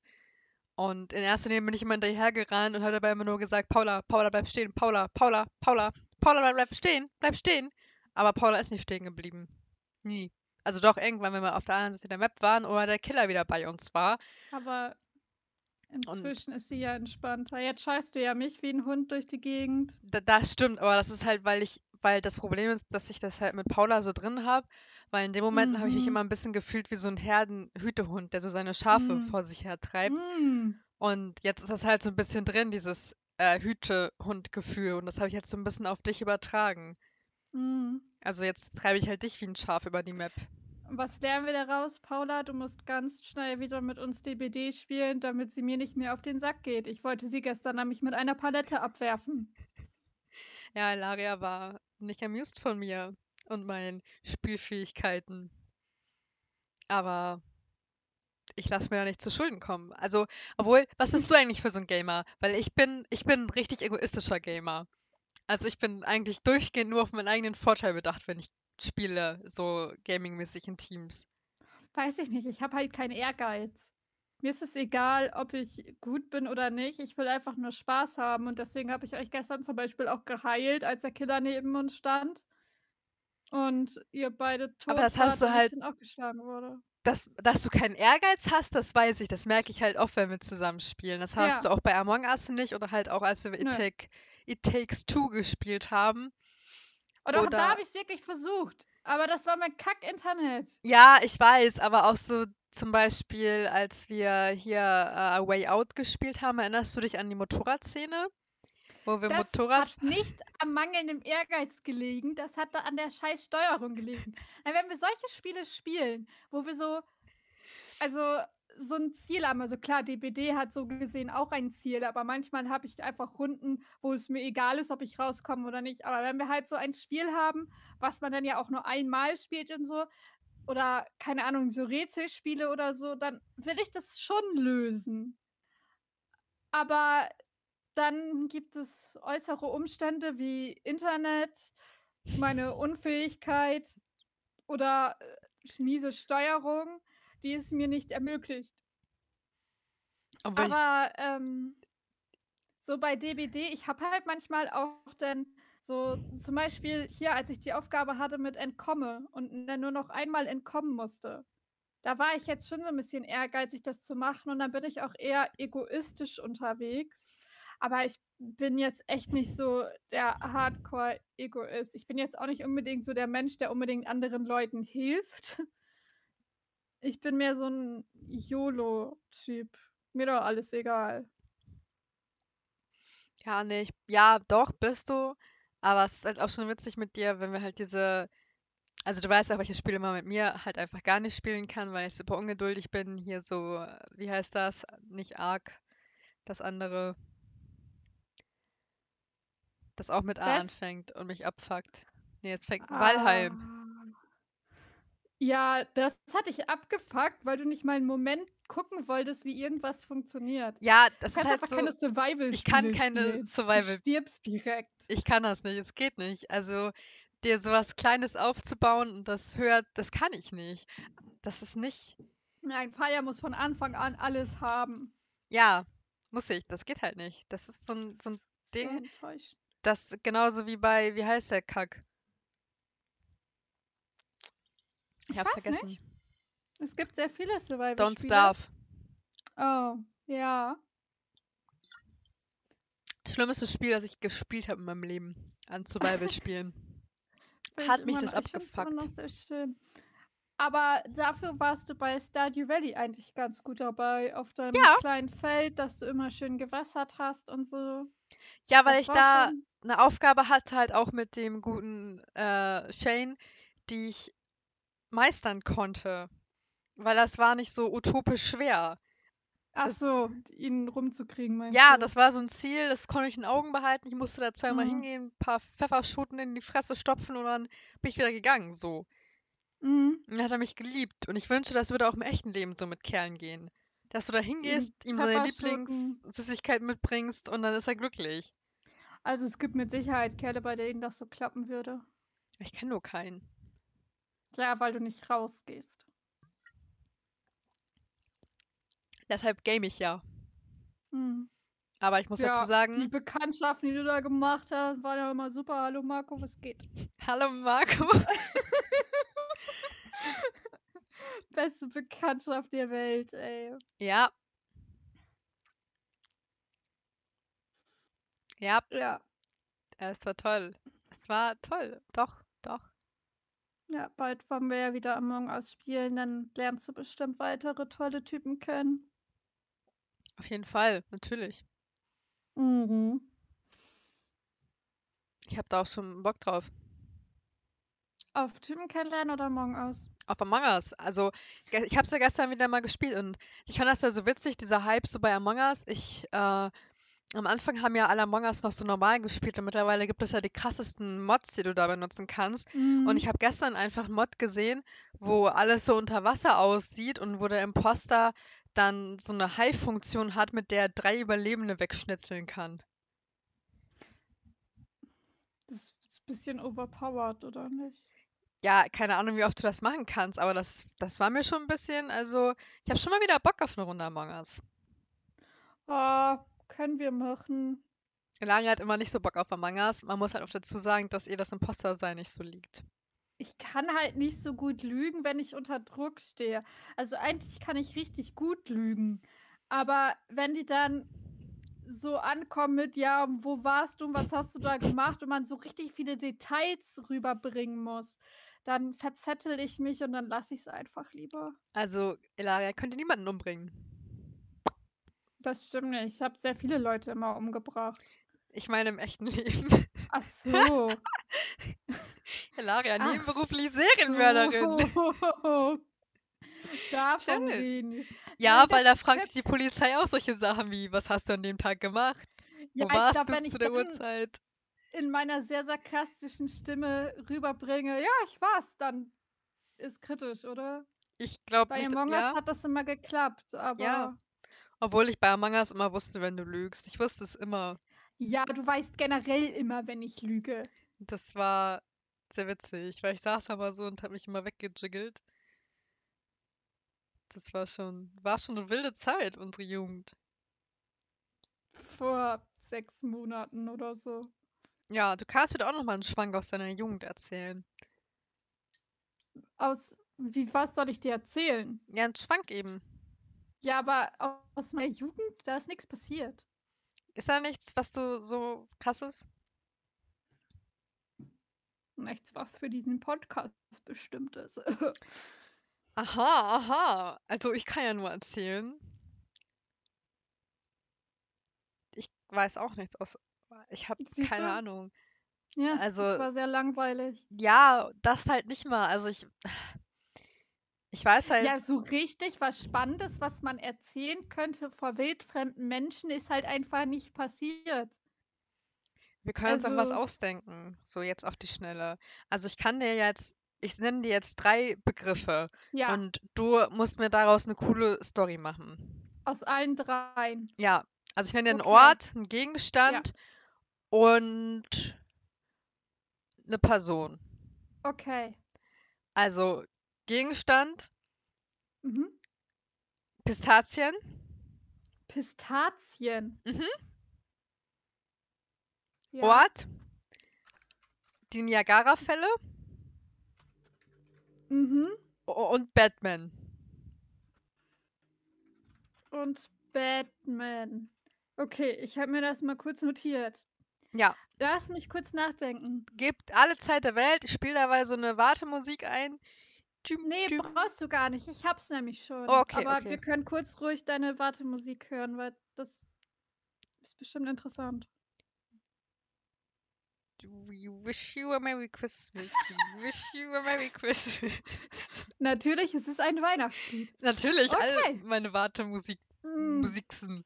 Und in erster Linie bin ich immer hinterhergerannt und habe dabei immer nur gesagt: „Paula, Paula, bleib stehen. Paula, Paula, Paula, Paula, bleib bleib stehen, bleib stehen.“ Aber Paula ist nicht stehen geblieben. Nie. Also doch, irgendwann, wenn wir auf der anderen Seite der Map waren oder der Killer wieder bei uns war. Aber Inzwischen ist sie ja entspannter. Jetzt scheißt du ja mich wie ein Hund durch die Gegend. Da, das stimmt, aber das ist halt, weil ich, weil das Problem ist, dass ich das halt mit Paula so drin habe, weil in den Momenten habe ich mich Mhm. immer ein bisschen gefühlt wie so ein Herdenhütehund, der so seine Schafe Mm. vor sich her treibt. Mm. Und jetzt ist das halt so ein bisschen drin, dieses äh, Hütehund-Gefühl. Und das habe ich jetzt so ein bisschen auf dich übertragen. Mm. Also jetzt treibe ich halt dich wie ein Schaf über die Map. Was lernen wir daraus, Paula? Du musst ganz schnell wieder mit uns DBD spielen, damit sie mir nicht mehr auf den Sack geht. Ich wollte sie gestern nämlich mit einer Palette abwerfen. Ja, Laria war nicht amused von mir und meinen Spielfähigkeiten. Aber ich lasse mir da nicht zu Schulden kommen. Also, obwohl, was bist du eigentlich für so ein Gamer? Weil ich bin, ich bin ein richtig egoistischer Gamer. Also ich bin eigentlich durchgehend nur auf meinen eigenen Vorteil bedacht, wenn ich spiele, so gamingmäßig in Teams. Weiß ich nicht, ich habe halt keinen Ehrgeiz. Mir ist es egal, ob ich gut bin oder nicht. Ich will einfach nur Spaß haben. Und deswegen habe ich euch gestern zum Beispiel auch geheilt, als der Killer neben uns stand. Und ihr beide tot Aber das hast du halt- auch geschlagen wurde. Dass, dass du keinen Ehrgeiz hast, das weiß ich. Das merke ich halt auch, wenn wir zusammenspielen. Das hast Ja. du auch bei Among Us nicht oder halt auch, als wir It. Take, It Takes Two gespielt haben. Oder, Oder- da habe ich es wirklich versucht. Aber das war mein Kack-Internet. Ja, ich weiß, aber auch so zum Beispiel, als wir hier äh, A Way Out gespielt haben, erinnerst du dich an die Motorradszene? Wo wir Das Motorrad. hat nicht am mangelndem Ehrgeiz gelegen, das hat da an der scheiß Steuerung gelegen. Wenn wir solche Spiele spielen, wo wir so, also so ein Ziel haben, also klar, DBD hat so gesehen auch ein Ziel, aber manchmal habe ich einfach Runden, wo es mir egal ist, ob ich rauskomme oder nicht. Aber wenn wir halt so ein Spiel haben, was man dann ja auch nur einmal spielt und so, oder keine Ahnung, so Rätselspiele oder so, dann will ich das schon lösen. Aber dann gibt es äußere Umstände wie Internet, meine Unfähigkeit oder äh, miese Steuerung, die es mir nicht ermöglicht. Ich, Aber ähm, so bei DBD, ich habe halt manchmal auch dann so zum Beispiel hier, als ich die Aufgabe hatte mit Entkomme und dann nur noch einmal entkommen musste. Da war ich jetzt schon so ein bisschen ehrgeizig, das zu machen und dann bin ich auch eher egoistisch unterwegs. Aber ich bin jetzt echt nicht so der Hardcore-Egoist. Ich bin jetzt auch nicht unbedingt so der Mensch, der unbedingt anderen Leuten hilft. Ich bin mehr so ein YOLO-Typ. Mir doch alles egal. ja, nee, ich, ja, doch, bist du. Aber es ist halt auch schon witzig mit dir, wenn wir halt diese. Also du weißt ja, welche Spiele man mit mir halt einfach gar nicht spielen kann, weil ich super ungeduldig bin. Hier so, wie heißt das? Nicht Ark, das andere. Das auch mit A Was? anfängt und mich abfuckt. Nee, es fängt. Ah. Ja, das hat dich abgefuckt, weil du nicht mal einen Moment gucken wolltest, wie irgendwas funktioniert. Ja, das Du ist halt einfach so. keine survival Ich kann keine Survival. Du stirbst direkt. Ich kann das nicht, es geht nicht. Also dir sowas Kleines aufzubauen und das hört, das kann ich nicht. Das ist nicht. Nein, Fire muss von Anfang an alles haben. Ja, muss ich. Das geht halt nicht. Das ist so ein, so ein Ding. Das genauso wie bei, wie heißt der Kack? Ich Ich hab's vergessen. nicht. Es gibt sehr viele survival Don't. Starve. Oh, ja. Schlimmstes Spiel, das ich gespielt habe in meinem Leben an Survival-Spielen. Hat ich mich das noch- abgefuckt. noch sehr schön. Aber dafür warst du bei Stardew Valley eigentlich ganz gut dabei, auf deinem Ja. kleinen Feld, dass du immer schön gewässert hast und so. Ja, weil Das ich war da schon- eine Aufgabe hatte, halt auch mit dem guten äh, Shane, die ich meistern konnte. Weil das war nicht so utopisch schwer. Ach Es- so, ihn rumzukriegen, meinst Ja, du? das war so ein Ziel, das konnte ich in Augen behalten. Ich musste da zweimal Mhm. hingehen, ein paar Pfefferschoten in die Fresse stopfen und dann bin ich wieder gegangen. So. Mhm. Und dann hat er mich geliebt. Und ich wünsche, das würde auch im echten Leben so mit Kerlen gehen. Dass du da hingehst, ihm seine Pfefferschoten. Lieblingssüßigkeit mitbringst und dann ist er glücklich. Also es gibt mit Sicherheit Kerle, bei denen das so klappen würde. Ich kenne nur keinen. Ja, weil du nicht rausgehst. Deshalb game ich ja. Mhm. Aber ich muss dazu Ja, Die sagen, Bekanntschaften, die du da gemacht hast, waren ja immer super. Hallo Marco, was geht? hallo Marco. Beste Bekanntschaft der Welt, ey. Ja. Ja, Ja. es war toll. Es war toll. Doch, doch. Ja, bald wollen wir ja wieder Among Us spielen, dann lernst du bestimmt weitere tolle Typen kennen. Auf jeden Fall, natürlich. Mhm. Ich habe da auch schon Bock drauf. Auf Typen kennenlernen oder Among Us? Auf Among Us. Also, ich habe es ja gestern wieder mal gespielt und ich fand das ja so witzig, dieser Hype so bei Among Us. Ich, äh, am Anfang haben ja alle Among Us noch so normal gespielt und mittlerweile gibt es ja die krassesten Mods, die du da benutzen kannst. Und Mhm. ich habe gestern einfach einen Mod gesehen, wo alles so unter Wasser aussieht und wo der Imposter dann so eine Hive-Funktion hat, mit der er drei Überlebende wegschnitzeln kann. Das ist ein bisschen overpowered, oder nicht? Ja, keine Ahnung, wie oft du das machen kannst, aber das, das war mir schon ein bisschen, also ich habe schon mal wieder Bock auf eine Runde Among Us. Ah, können wir machen. Ilaria hat immer nicht so Bock auf Among Us. Man muss halt auch dazu sagen, dass ihr das Imposter-Sein nicht so liegt. Ich kann halt nicht so gut lügen, wenn ich unter Druck stehe. Also eigentlich kann ich richtig gut lügen. Aber wenn die dann so ankommen mit, ja, wo warst du und was hast du da gemacht und man so richtig viele Details rüberbringen muss, dann verzettel ich mich und dann lasse ich es einfach lieber. Also, Ilaria könnte niemanden umbringen. Das stimmt nicht. Ich habe sehr viele Leute immer umgebracht. Ich meine im echten Leben. Ach so. Ilaria, Ach nebenberuflich Serienmörderin. so. Davon Schön. reden. Ja, weil da fragt die Polizei auch solche Sachen wie, was hast du an dem Tag gemacht? Ja, Wo ich warst glaub, du wenn ich zu der Uhrzeit? in meiner sehr sarkastischen Stimme rüberbringe, ja, ich war's, dann ist kritisch, oder? Ich glaube Bei nicht, Among Us ja. hat das immer geklappt, aber Ja. Obwohl ich bei Among Us immer wusste, wenn du lügst. Ich wusste es immer. ja, du weißt generell immer, wenn ich lüge. Das war sehr witzig, weil ich saß aber so und habe mich immer weggejiggelt. Das war schon, war schon eine wilde Zeit, unsere Jugend. Vor sechs Monaten oder so. Ja, du kannst mir auch noch mal einen Schwank aus deiner Jugend erzählen. Aus, wie, was soll ich dir erzählen? Ja, einen Schwank eben. Ja, aber au- aus meiner Jugend, da ist nichts passiert. Ist da nichts, was du so krasses? Nichts, was für diesen Podcast bestimmt ist. Aha, aha. Also ich kann ja nur erzählen. Ich weiß auch nichts aus. Ich habe Siehst keine du? Ahnung. ja, Also- das war sehr langweilig. Ja, das halt nicht mal. Also ich. Ich weiß halt. Ja, so richtig was Spannendes, was man erzählen könnte vor wildfremden Menschen, ist halt einfach nicht passiert. Wir können uns auch was Also- ausdenken, so jetzt auf die Schnelle. Also ich kann dir jetzt, ich nenne dir jetzt drei Begriffe Ja, und du musst mir daraus eine coole Story machen. aus allen dreien. Ja, also ich nenne dir einen Okay. Ort, einen Gegenstand und eine Person. Okay. Also Gegenstand, Mhm. Pistazien, Pistazien. Mhm. Ja. Ort, die Niagara-Fälle Mhm. und Batman. Und Batman. Okay, ich habe mir das mal kurz notiert. Ja, Lass mich kurz nachdenken. gebt alle Zeit der Welt. Ich spiele dabei so eine Wartemusik ein. Tüm, Nee, tüm. brauchst du gar nicht. Ich hab's nämlich schon. Okay, Aber okay. wir können kurz ruhig deine Wartemusik hören, weil das ist bestimmt interessant. We wish you a Merry Christmas. We wish you a Merry Christmas. Natürlich, es ist ein Weihnachtslied. Natürlich, Okay. meine Wartemusik, Mm. Musiksen.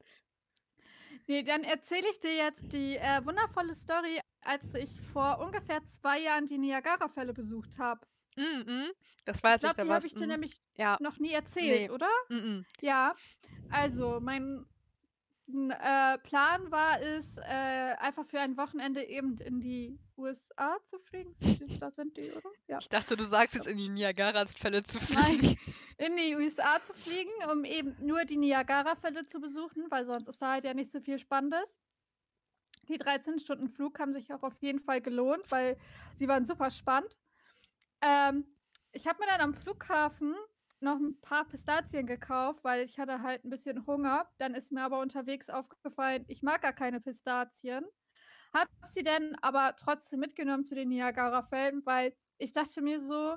Nee, dann erzähle ich dir jetzt die äh, wundervolle Story, als ich vor ungefähr zwei Jahren die Niagara-Fälle besucht habe. Mm -mm. Das Ich weiß ich, glaube, da die habe ich dir mm, nämlich ja, noch nie erzählt, Nee. oder? mm -mm. Ja, also mein äh, Plan war es, äh, einfach für ein Wochenende eben in die USA zu fliegen. Da sind die, oder? Ja. Ich dachte, du sagst jetzt in die Niagara-Fälle zu Nein, fliegen. in die USA zu fliegen, um eben nur die Niagara-Fälle zu besuchen, weil sonst ist da halt ja nicht so viel Spannendes. Die 13 Stunden Flug haben sich auch auf jeden Fall gelohnt, weil sie waren super spannend. Ähm, ich habe mir dann am Flughafen noch ein paar Pistazien gekauft, weil ich hatte halt ein bisschen Hunger. Dann ist mir aber unterwegs aufgefallen, ich mag gar keine Pistazien. habe sie dann aber trotzdem mitgenommen zu den Niagara-Fällen, weil ich dachte mir so,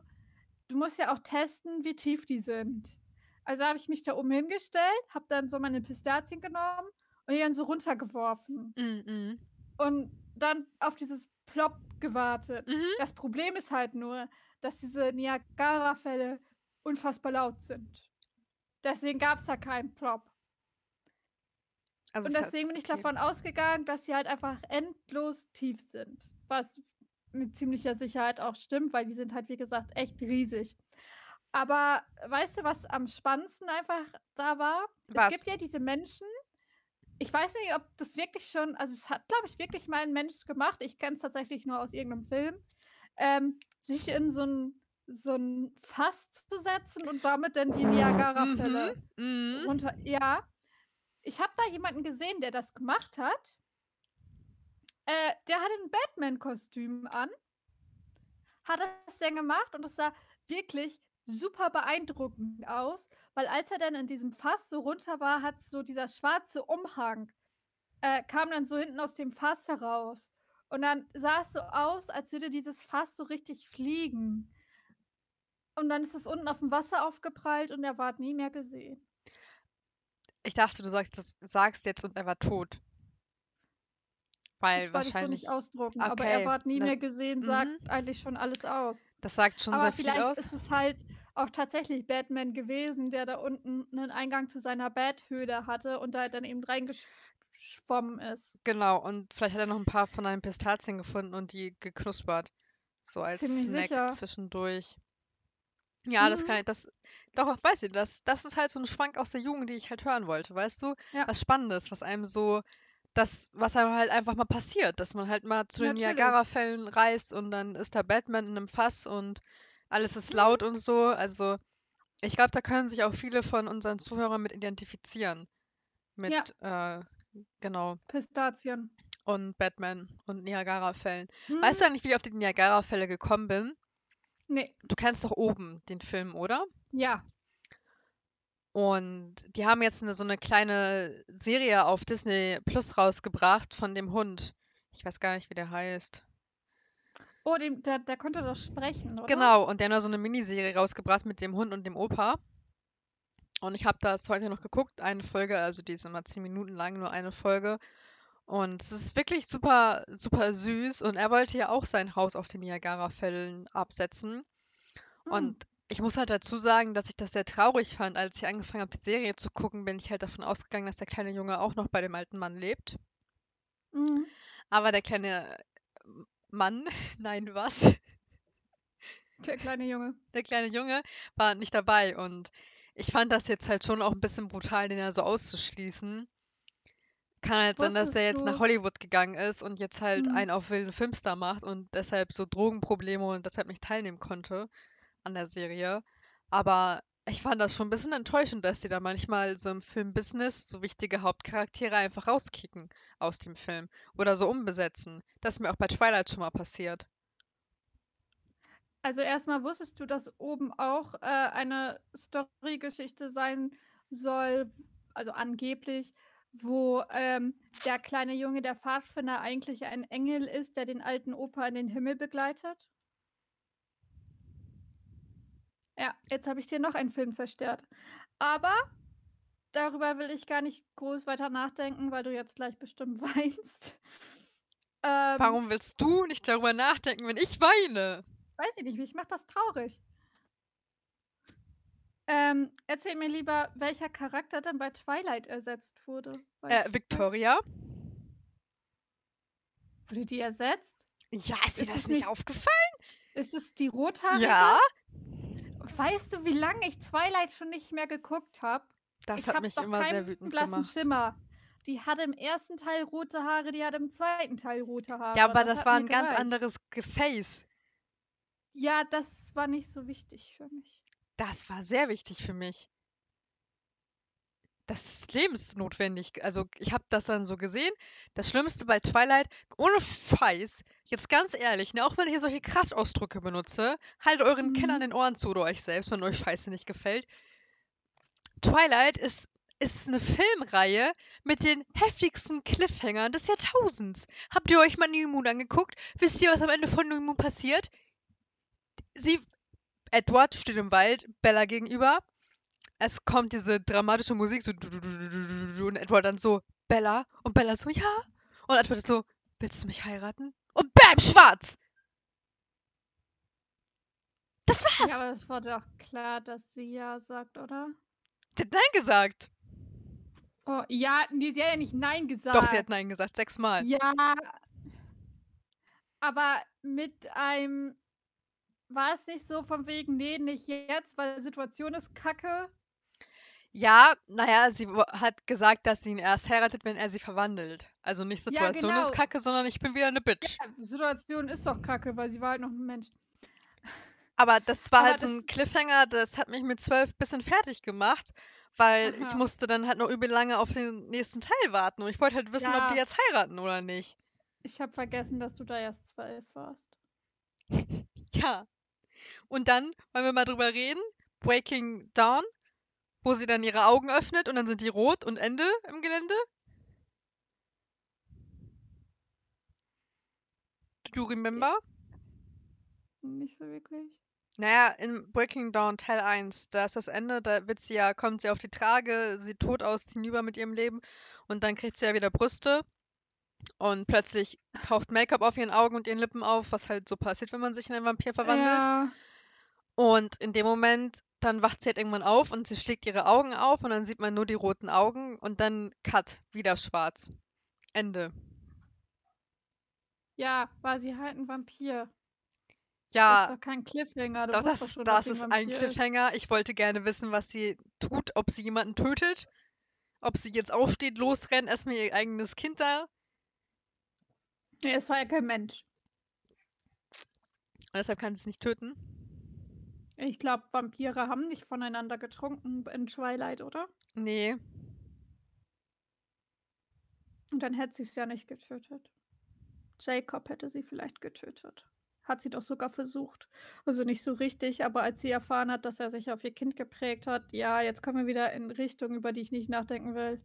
du musst ja auch testen, wie tief die sind. Also habe ich mich da oben hingestellt, habe dann so meine Pistazien genommen und die dann so runtergeworfen. Mhm. Und dann auf dieses Plop gewartet. Mhm. Das Problem ist halt nur, dass diese Niagara-Fälle unfassbar laut sind. Deswegen gab es da keinen Plop. Also Und deswegen bin ich okay. davon ausgegangen, dass sie halt einfach endlos tief sind. Was mit ziemlicher Sicherheit auch stimmt, weil die sind halt, wie gesagt, echt riesig. Aber weißt du, was am spannendsten einfach da war? Was? Es gibt ja diese Menschen, ich weiß nicht, ob das wirklich schon, also es hat, glaube ich, wirklich mal ein Mensch gemacht, ich kenne es tatsächlich nur aus irgendeinem Film, ähm, sich in so ein, so ein Fass zu setzen und damit dann die Niagara-Fälle Mhm. Mhm. runter. Ja, ich habe da jemanden gesehen, der das gemacht hat. Äh, der hatte ein Batman-Kostüm an, hat das dann gemacht und es sah wirklich super beeindruckend aus, weil als er dann in diesem Fass so runter war, hat so dieser schwarze Umhang äh, kam dann so hinten aus dem Fass heraus. Und dann sah es so aus, als würde dieses Fass so richtig fliegen. Und dann ist es unten auf dem Wasser aufgeprallt und er war nie mehr gesehen. Ich dachte, du sagst, sagst jetzt und er war tot. Weil Das wollte ich so wahrscheinlich, nicht ausdrucken, aber Okay, er war nie na- mehr gesehen, sagt mhm. eigentlich schon alles aus. das sagt schon aber sehr viel vielleicht aus. ist es halt auch tatsächlich Batman gewesen, der da unten einen Eingang zu seiner Bathöhle hatte und da dann eben reingeschwommen ist. Genau, und vielleicht hat er noch ein paar von deinen Pistazien gefunden und die geknuspert. So als Ziemlich Snack sicher. zwischendurch. Ja, das Mhm. kann ich, das, doch, weiß ich, das, das ist halt so ein Schwank aus der Jugend, die ich halt hören wollte, weißt du? Ja. Was Spannendes, was einem so, das, was einem halt einfach mal passiert, dass man halt mal zu den. Niagara-Fällen reist und dann ist da Batman in einem Fass und alles ist Mhm. laut und so. Also, ich glaube, da können sich auch viele von unseren Zuhörern mit identifizieren. Mit, äh, genau, Pistazien. und Batman und Niagara-Fällen. Mhm. Weißt du eigentlich, wie ich auf die Niagara-Fälle gekommen bin? Nee, Du kennst doch oben den Film, oder? ja. Und die haben jetzt eine, so eine kleine Serie auf Disney Plus rausgebracht von dem Hund. Ich weiß gar nicht, wie der heißt. Oh, dem, der, der konnte doch sprechen, oder? Genau, und der hat noch so eine Miniserie rausgebracht mit dem Hund und dem Opa. Und ich habe das heute noch geguckt, eine Folge, also die ist immer zehn Minuten lang, nur eine Folge. Und es ist wirklich super, super süß. Und er wollte ja auch sein Haus auf den Niagara-Fällen absetzen. Hm. Und ich muss halt dazu sagen, dass ich das sehr traurig fand. Als ich angefangen habe, die Serie zu gucken, bin ich halt davon ausgegangen, dass der kleine Junge auch noch bei dem alten Mann lebt. Mhm. Aber der kleine Mann, nein, was? Der kleine Junge. Der kleine Junge war nicht dabei. Und ich fand das jetzt halt schon auch ein bisschen brutal, den ja so auszuschließen. Kann halt sein, dass der Wusstest jetzt nach du- Hollywood gegangen ist und jetzt halt Mhm. einen auf wilden Filmstar macht und deshalb so Drogenprobleme und deshalb nicht teilnehmen konnte an der Serie. Aber ich fand das schon ein bisschen enttäuschend, dass die da manchmal so im Filmbusiness so wichtige Hauptcharaktere einfach rauskicken aus dem Film oder so umbesetzen. Das ist mir auch bei Twilight schon mal passiert. Also erstmal wusstest du, dass oben auch äh, eine Story-Geschichte sein soll, also angeblich, wo ähm, der kleine Junge, der Pfadfinder, eigentlich ein Engel ist, der den alten Opa in den Himmel begleitet? Ja, jetzt habe ich dir noch einen Film zerstört. Aber darüber will ich gar nicht groß weiter nachdenken, weil du jetzt gleich bestimmt weinst. Ähm, Warum willst du nicht darüber nachdenken, wenn ich weine? Weiß ich nicht, mich macht das traurig. Ähm, erzähl mir lieber, welcher Charakter denn bei Twilight ersetzt wurde. Äh, Victoria? Wurde die ersetzt? Ja, ist dir Ist das nicht aufgefallen? Ist es die rothaarige? Ja, Weißt du, wie lange ich Twilight schon nicht mehr geguckt habe? das ich hat hab mich immer sehr wütend blassen gemacht. Schimmer. Die hatte im ersten Teil rote Haare, die hatte im zweiten Teil rote Haare. Ja, aber das hat war ein ganz gereicht. anderes Gefäß. Ja, das war nicht so wichtig für mich. Das war sehr wichtig für mich. Das ist lebensnotwendig. Also, ich habe das dann so gesehen. Das Schlimmste bei Twilight, ohne Scheiß, jetzt ganz ehrlich, ne, auch wenn ich hier solche Kraftausdrücke benutze, haltet euren Mhm. den Ohren zu oder euch selbst, wenn euch Scheiße nicht gefällt. Twilight ist ist eine Filmreihe mit den heftigsten Cliffhangern des Jahrtausends. Habt ihr euch mal New Moon angeguckt? Wisst ihr, was am Ende von New Moon passiert? Sie, Edward steht im Wald, Bella gegenüber. Es kommt diese dramatische Musik, so und Edward dann so, Bella. Und Bella so, ja. Und Edward so, willst du mich heiraten? Und BAM, schwarz! Das war's! Ja, aber es war doch klar, dass sie ja sagt, oder? Sie hat Nein gesagt. Oh, ja, nee, sie hat ja nicht Nein gesagt. Doch, sie hat Nein gesagt, sechsmal. Ja. Aber mit einem. War es nicht so von wegen, nee, nicht jetzt, weil die Situation ist kacke? Ja, naja, sie hat gesagt, dass sie ihn erst heiratet, wenn er sie verwandelt. Also nicht Ja, Situation ist genau. kacke, sondern ich bin wieder eine Bitch. Ja, Situation ist doch kacke, weil sie war halt noch ein Mensch. Aber das war Aber halt so das- ein Cliffhanger, das hat mich mit zwölf bisschen fertig gemacht, weil ich Aha. musste dann halt noch übel lange auf den nächsten Teil warten und ich wollte halt wissen, ob die Ja. jetzt heiraten oder nicht. Ich habe vergessen, dass du da erst zwölf warst. Ja. Und dann wollen wir mal drüber reden. Breaking Dawn, wo sie dann ihre Augen öffnet und dann sind die rot und Ende im Gelände. Do you remember? Nicht so wirklich. Naja, in Breaking Dawn Teil 1, da ist das Ende, da wird sie ja, kommt sie auf die Trage, sieht tot aus, hinüber mit ihrem Leben und dann kriegt sie ja wieder Brüste und plötzlich taucht Make-up auf ihren Augen und ihren Lippen auf, was halt so passiert, wenn man sich in einen Vampir verwandelt. Ja, Und in dem Moment, dann wacht sie halt irgendwann auf und sie schlägt ihre Augen auf und dann sieht man nur die roten Augen und dann Cut, wieder schwarz. Ende. ja, war sie halt ein Vampir. Das ist Ja, doch kein Cliffhanger. Du doch, das, doch schon, das ist ein Vampir Cliffhanger. Ich wollte gerne wissen, was sie tut, ob sie jemanden tötet, ob sie jetzt aufsteht, losrennt, erstmal ihr eigenes Kind da. Nee, es war ja kein Mensch. Und deshalb kann sie es nicht töten. Ich glaube, Vampire haben nicht voneinander getrunken in Twilight, oder? Nee. Und dann hätte sie es ja nicht getötet. Jacob hätte sie vielleicht getötet. Hat sie doch sogar versucht. Also nicht so richtig, aber als sie erfahren hat, dass er sich auf ihr Kind geprägt hat, ja, jetzt kommen wir wieder in Richtungen, über die ich nicht nachdenken will.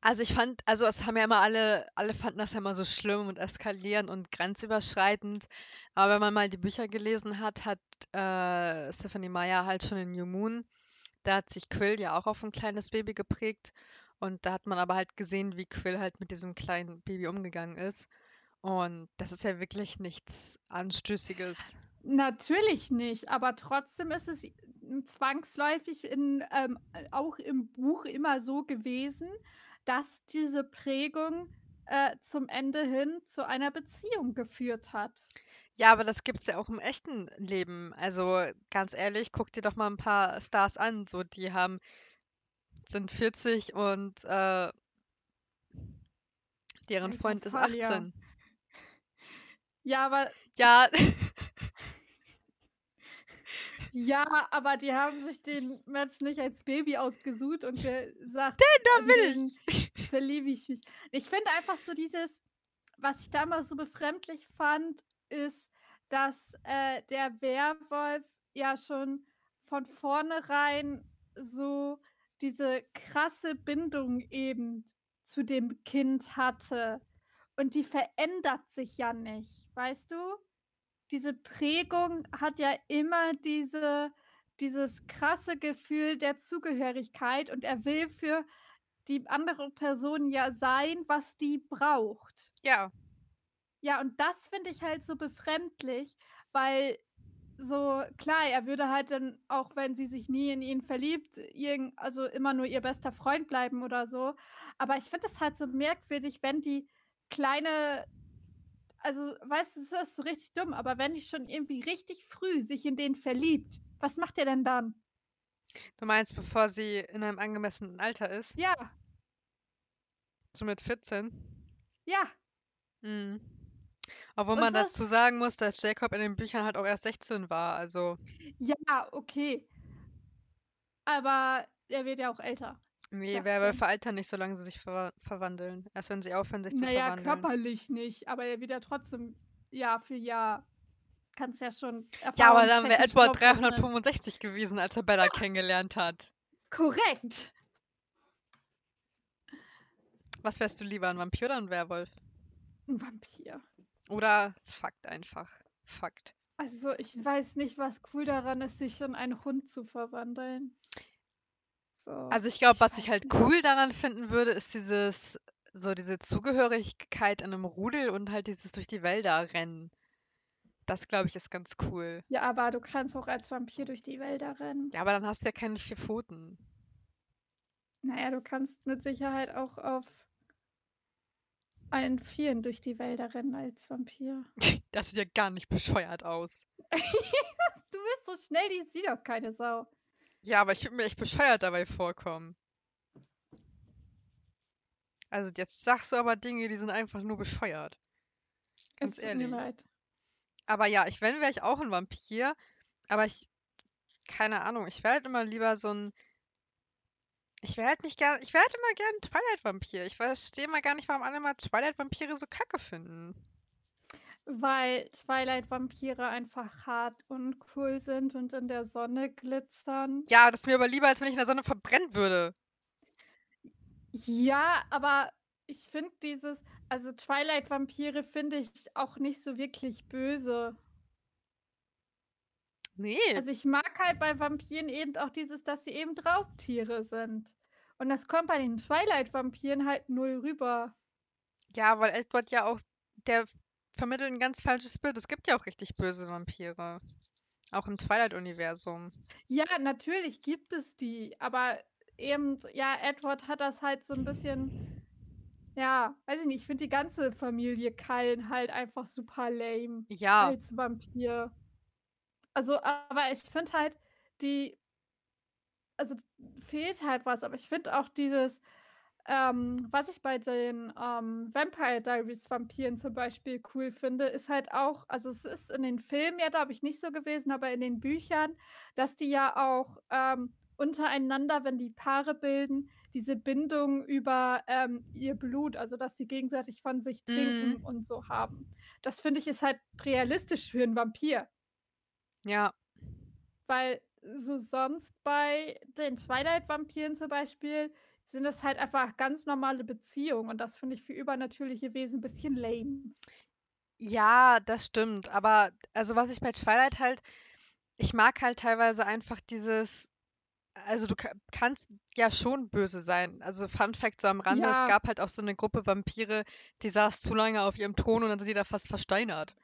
Also ich fand, also es haben ja immer alle, alle fanden das ja immer so schlimm und eskalierend und grenzüberschreitend. Aber wenn man mal die Bücher gelesen hat, hat äh, Stephanie Meyer halt schon in New Moon, da hat sich Quill ja auch auf ein kleines Baby geprägt. Und da hat man aber halt gesehen, wie Quill halt mit diesem kleinen Baby umgegangen ist. Und das ist ja wirklich nichts Anstößiges. Natürlich nicht, aber trotzdem ist es zwangsläufig in, ähm, auch im Buch immer so gewesen, dass diese Prägung äh, zum Ende hin zu einer Beziehung geführt hat. Ja, aber das gibt's ja auch im echten Leben. Also ganz ehrlich, guck dir doch mal ein paar Stars an. So, die haben, sind 40 und äh, deren Freund ist Fall, ja. 18. Ja, aber Ja, ja, aber die haben sich den Match nicht als Baby ausgesucht und gesagt, da in will den verliebe ich mich. Ich finde einfach so dieses, was ich damals so befremdlich fand, ist, dass äh, der Werwolf ja schon von vornherein so diese krasse Bindung eben zu dem Kind hatte. Und die verändert sich ja nicht, weißt du? Diese Prägung hat ja immer diese, dieses krasse Gefühl der Zugehörigkeit und er will für die andere Person ja sein, was die braucht. ja. Ja, und das finde ich halt so befremdlich, weil so, klar, er würde halt dann, auch wenn sie sich nie in ihn verliebt, irgend, also immer nur ihr bester Freund bleiben oder so. Aber ich finde es halt so merkwürdig, wenn die kleine, also, weißt du, das ist so richtig dumm, aber wenn die schon irgendwie richtig früh sich in den verliebt, was macht ihr denn dann? Du meinst, bevor sie in einem angemessenen Alter ist? Ja, So mit 14? ja, Mhm. Obwohl Und man dazu sagen muss, dass Jacob in den Büchern halt auch erst 16 war. Also, ja, okay. Aber er wird ja auch älter. Nee, Werwölfe altern nicht, solange sie sich verwa verwandeln. Erst wenn sie aufhören, sich zu Naja, verwandeln. körperlich nicht, aber er wird ja trotzdem Jahr für Jahr, kannst ja schon Ja, aber dann wäre Edward draufrechnen. 365 gewesen, als er Bella kennengelernt hat. Korrekt. Was wärst du lieber, ein Vampir oder ein Werwolf? Ein Vampir. Oder Fakt einfach. Fakt. Also, ich weiß nicht, was cool daran ist, sich in einen Hund zu verwandeln. So, Also ich glaube, was ich halt cool daran finden würde, ist dieses, so diese Zugehörigkeit in einem Rudel und halt dieses durch die Wälder rennen. Das glaube ich ist ganz cool. Ja, aber du kannst auch als Vampir durch die Wälder rennen. Ja, aber dann hast du ja keine vier Pfoten. Naja, du kannst mit Sicherheit auch auf allen Vieren durch die Wälder rennen als Vampir. Das sieht ja gar nicht bescheuert aus. Du bist so schnell, die sieht doch keine Sau. Ja, aber ich würde mir echt bescheuert dabei vorkommen. Also jetzt sagst du aber Dinge, die sind einfach nur bescheuert. Ganz es tut mir ehrlich. leid. Aber ja, ich wenn, wäre ich auch ein Vampir. Aber ich, keine Ahnung, ich wäre halt immer lieber so ein. Ich wäre halt nicht gern, ich wäre halt immer gern ein Twilight-Vampir. Ich verstehe mal gar nicht, warum alle mal Twilight-Vampire so kacke finden. Weil Twilight-Vampire einfach hart und cool sind und in der Sonne glitzern. Ja, das ist mir aber lieber, als wenn ich in der Sonne verbrennen würde. Ja, aber ich finde dieses, also Twilight-Vampire finde ich auch nicht so wirklich böse. Nee. Also ich mag halt bei Vampiren eben auch dieses, dass sie eben Raubtiere sind. Und das kommt bei den Twilight-Vampiren halt null rüber. Ja, weil Edward ja auch, der vermittelt ein ganz falsches Bild. Es gibt ja auch richtig böse Vampire. Auch im Twilight-Universum. Ja, natürlich gibt es die, aber eben, ja, Edward hat das halt so ein bisschen, ja, weiß ich nicht, ich finde die ganze Familie Cullen halt einfach super lame Ja, als Vampir. Also, aber ich finde halt, die, also fehlt halt was, aber ich finde auch dieses, ähm, was ich bei den ähm, Vampire Diaries Vampiren zum Beispiel cool finde, ist halt auch, also es ist in den Filmen ja, glaube ich, nicht so gewesen, aber in den Büchern, dass die ja auch ähm, untereinander, wenn die Paare bilden, diese Bindung über ähm, ihr Blut, also dass sie gegenseitig von sich trinken Mm. und so haben. Das finde ich ist halt realistisch für einen Vampir. ja. Weil so sonst bei den Twilight-Vampiren zum Beispiel sind es halt einfach ganz normale Beziehungen und das finde ich für übernatürliche Wesen ein bisschen lame. Ja, das stimmt. Aber also was ich bei Twilight halt, ich mag halt teilweise einfach dieses, also du ka- kannst ja schon böse sein. Also Fun Fact so am Rande, es Ja. gab halt auch so eine Gruppe Vampire, die saß zu lange auf ihrem Thron und dann sind die da fast versteinert.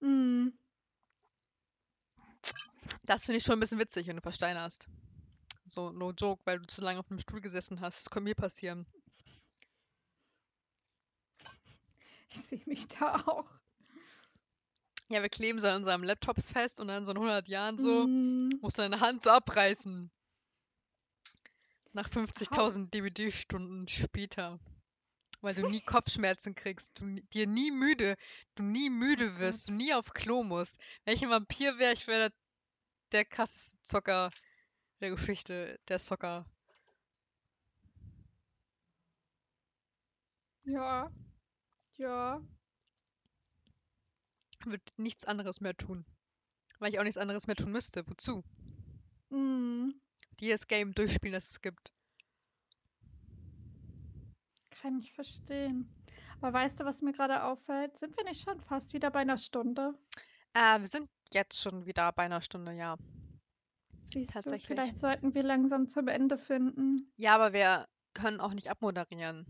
Mm. Das finde ich schon ein bisschen witzig, wenn du versteinerst. So, no joke, weil du zu lange auf einem Stuhl gesessen hast. Das kann mir passieren. Ich sehe mich da auch. Ja, wir kleben so an unseren Laptops fest und dann so in 100 Jahren so, Mm. musst du deine Hand so abreißen. Nach 50.000 DVD-Stunden später. Weil du nie Kopfschmerzen kriegst, du dir nie müde, du nie müde Oh wirst, du nie auf Klo musst. Wenn ich ein Vampir wäre, ich wäre der, der krasseste Zocker der Geschichte, der Zocker. Ja. Ja. Würde nichts anderes mehr tun. Weil ich auch nichts anderes mehr tun müsste. Wozu? Mm. Jedes Game durchspielen, das es gibt. Kann ich verstehen. Aber weißt du, was mir gerade auffällt? Sind wir nicht schon fast wieder bei einer Stunde? Äh, wir sind jetzt schon wieder bei einer Stunde, ja. Siehst du, Tatsächlich. vielleicht sollten wir langsam zum Ende finden, Ja, aber wir können auch nicht abmoderieren.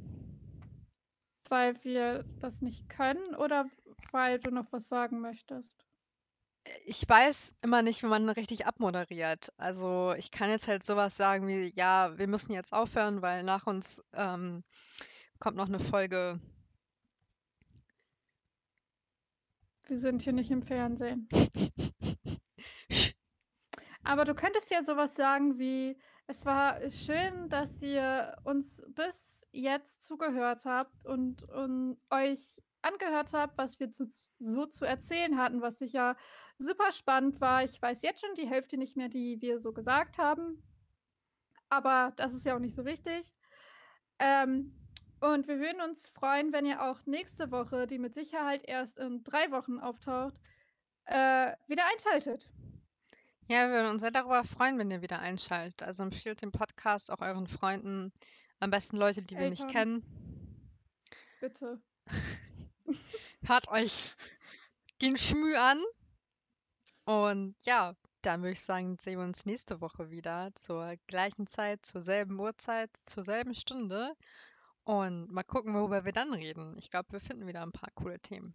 weil wir das nicht können oder weil du noch was sagen möchtest. Ich weiß immer nicht, wie man richtig abmoderiert. Also ich kann jetzt halt sowas sagen wie, ja, wir müssen jetzt aufhören, weil nach uns ähm, kommt noch eine Folge. Wir sind hier nicht im Fernsehen. Aber du könntest ja sowas sagen wie, es war schön, dass ihr uns bis jetzt zugehört habt und, und euch angehört habt, was wir zu, so zu erzählen hatten, was sicher super spannend war. Ich weiß jetzt schon die Hälfte nicht mehr, die wir so gesagt haben. Aber das ist ja auch nicht so wichtig. Ähm, und wir würden uns freuen, wenn ihr auch nächste Woche, die mit Sicherheit erst in drei Wochen auftaucht, äh, wieder einschaltet. Ja, wir würden uns sehr darüber freuen, wenn ihr wieder einschaltet. Also empfiehlt den Podcast auch euren Freunden, am besten Leute, die wir nicht Eltern. kennen. Bitte. Hört euch den Schmü an. Und ja, dann würde ich sagen, sehen wir uns nächste Woche wieder zur gleichen Zeit, zur selben Uhrzeit, zur selben Stunde. Und mal gucken, worüber wir dann reden. Ich glaube, wir finden wieder ein paar coole Themen.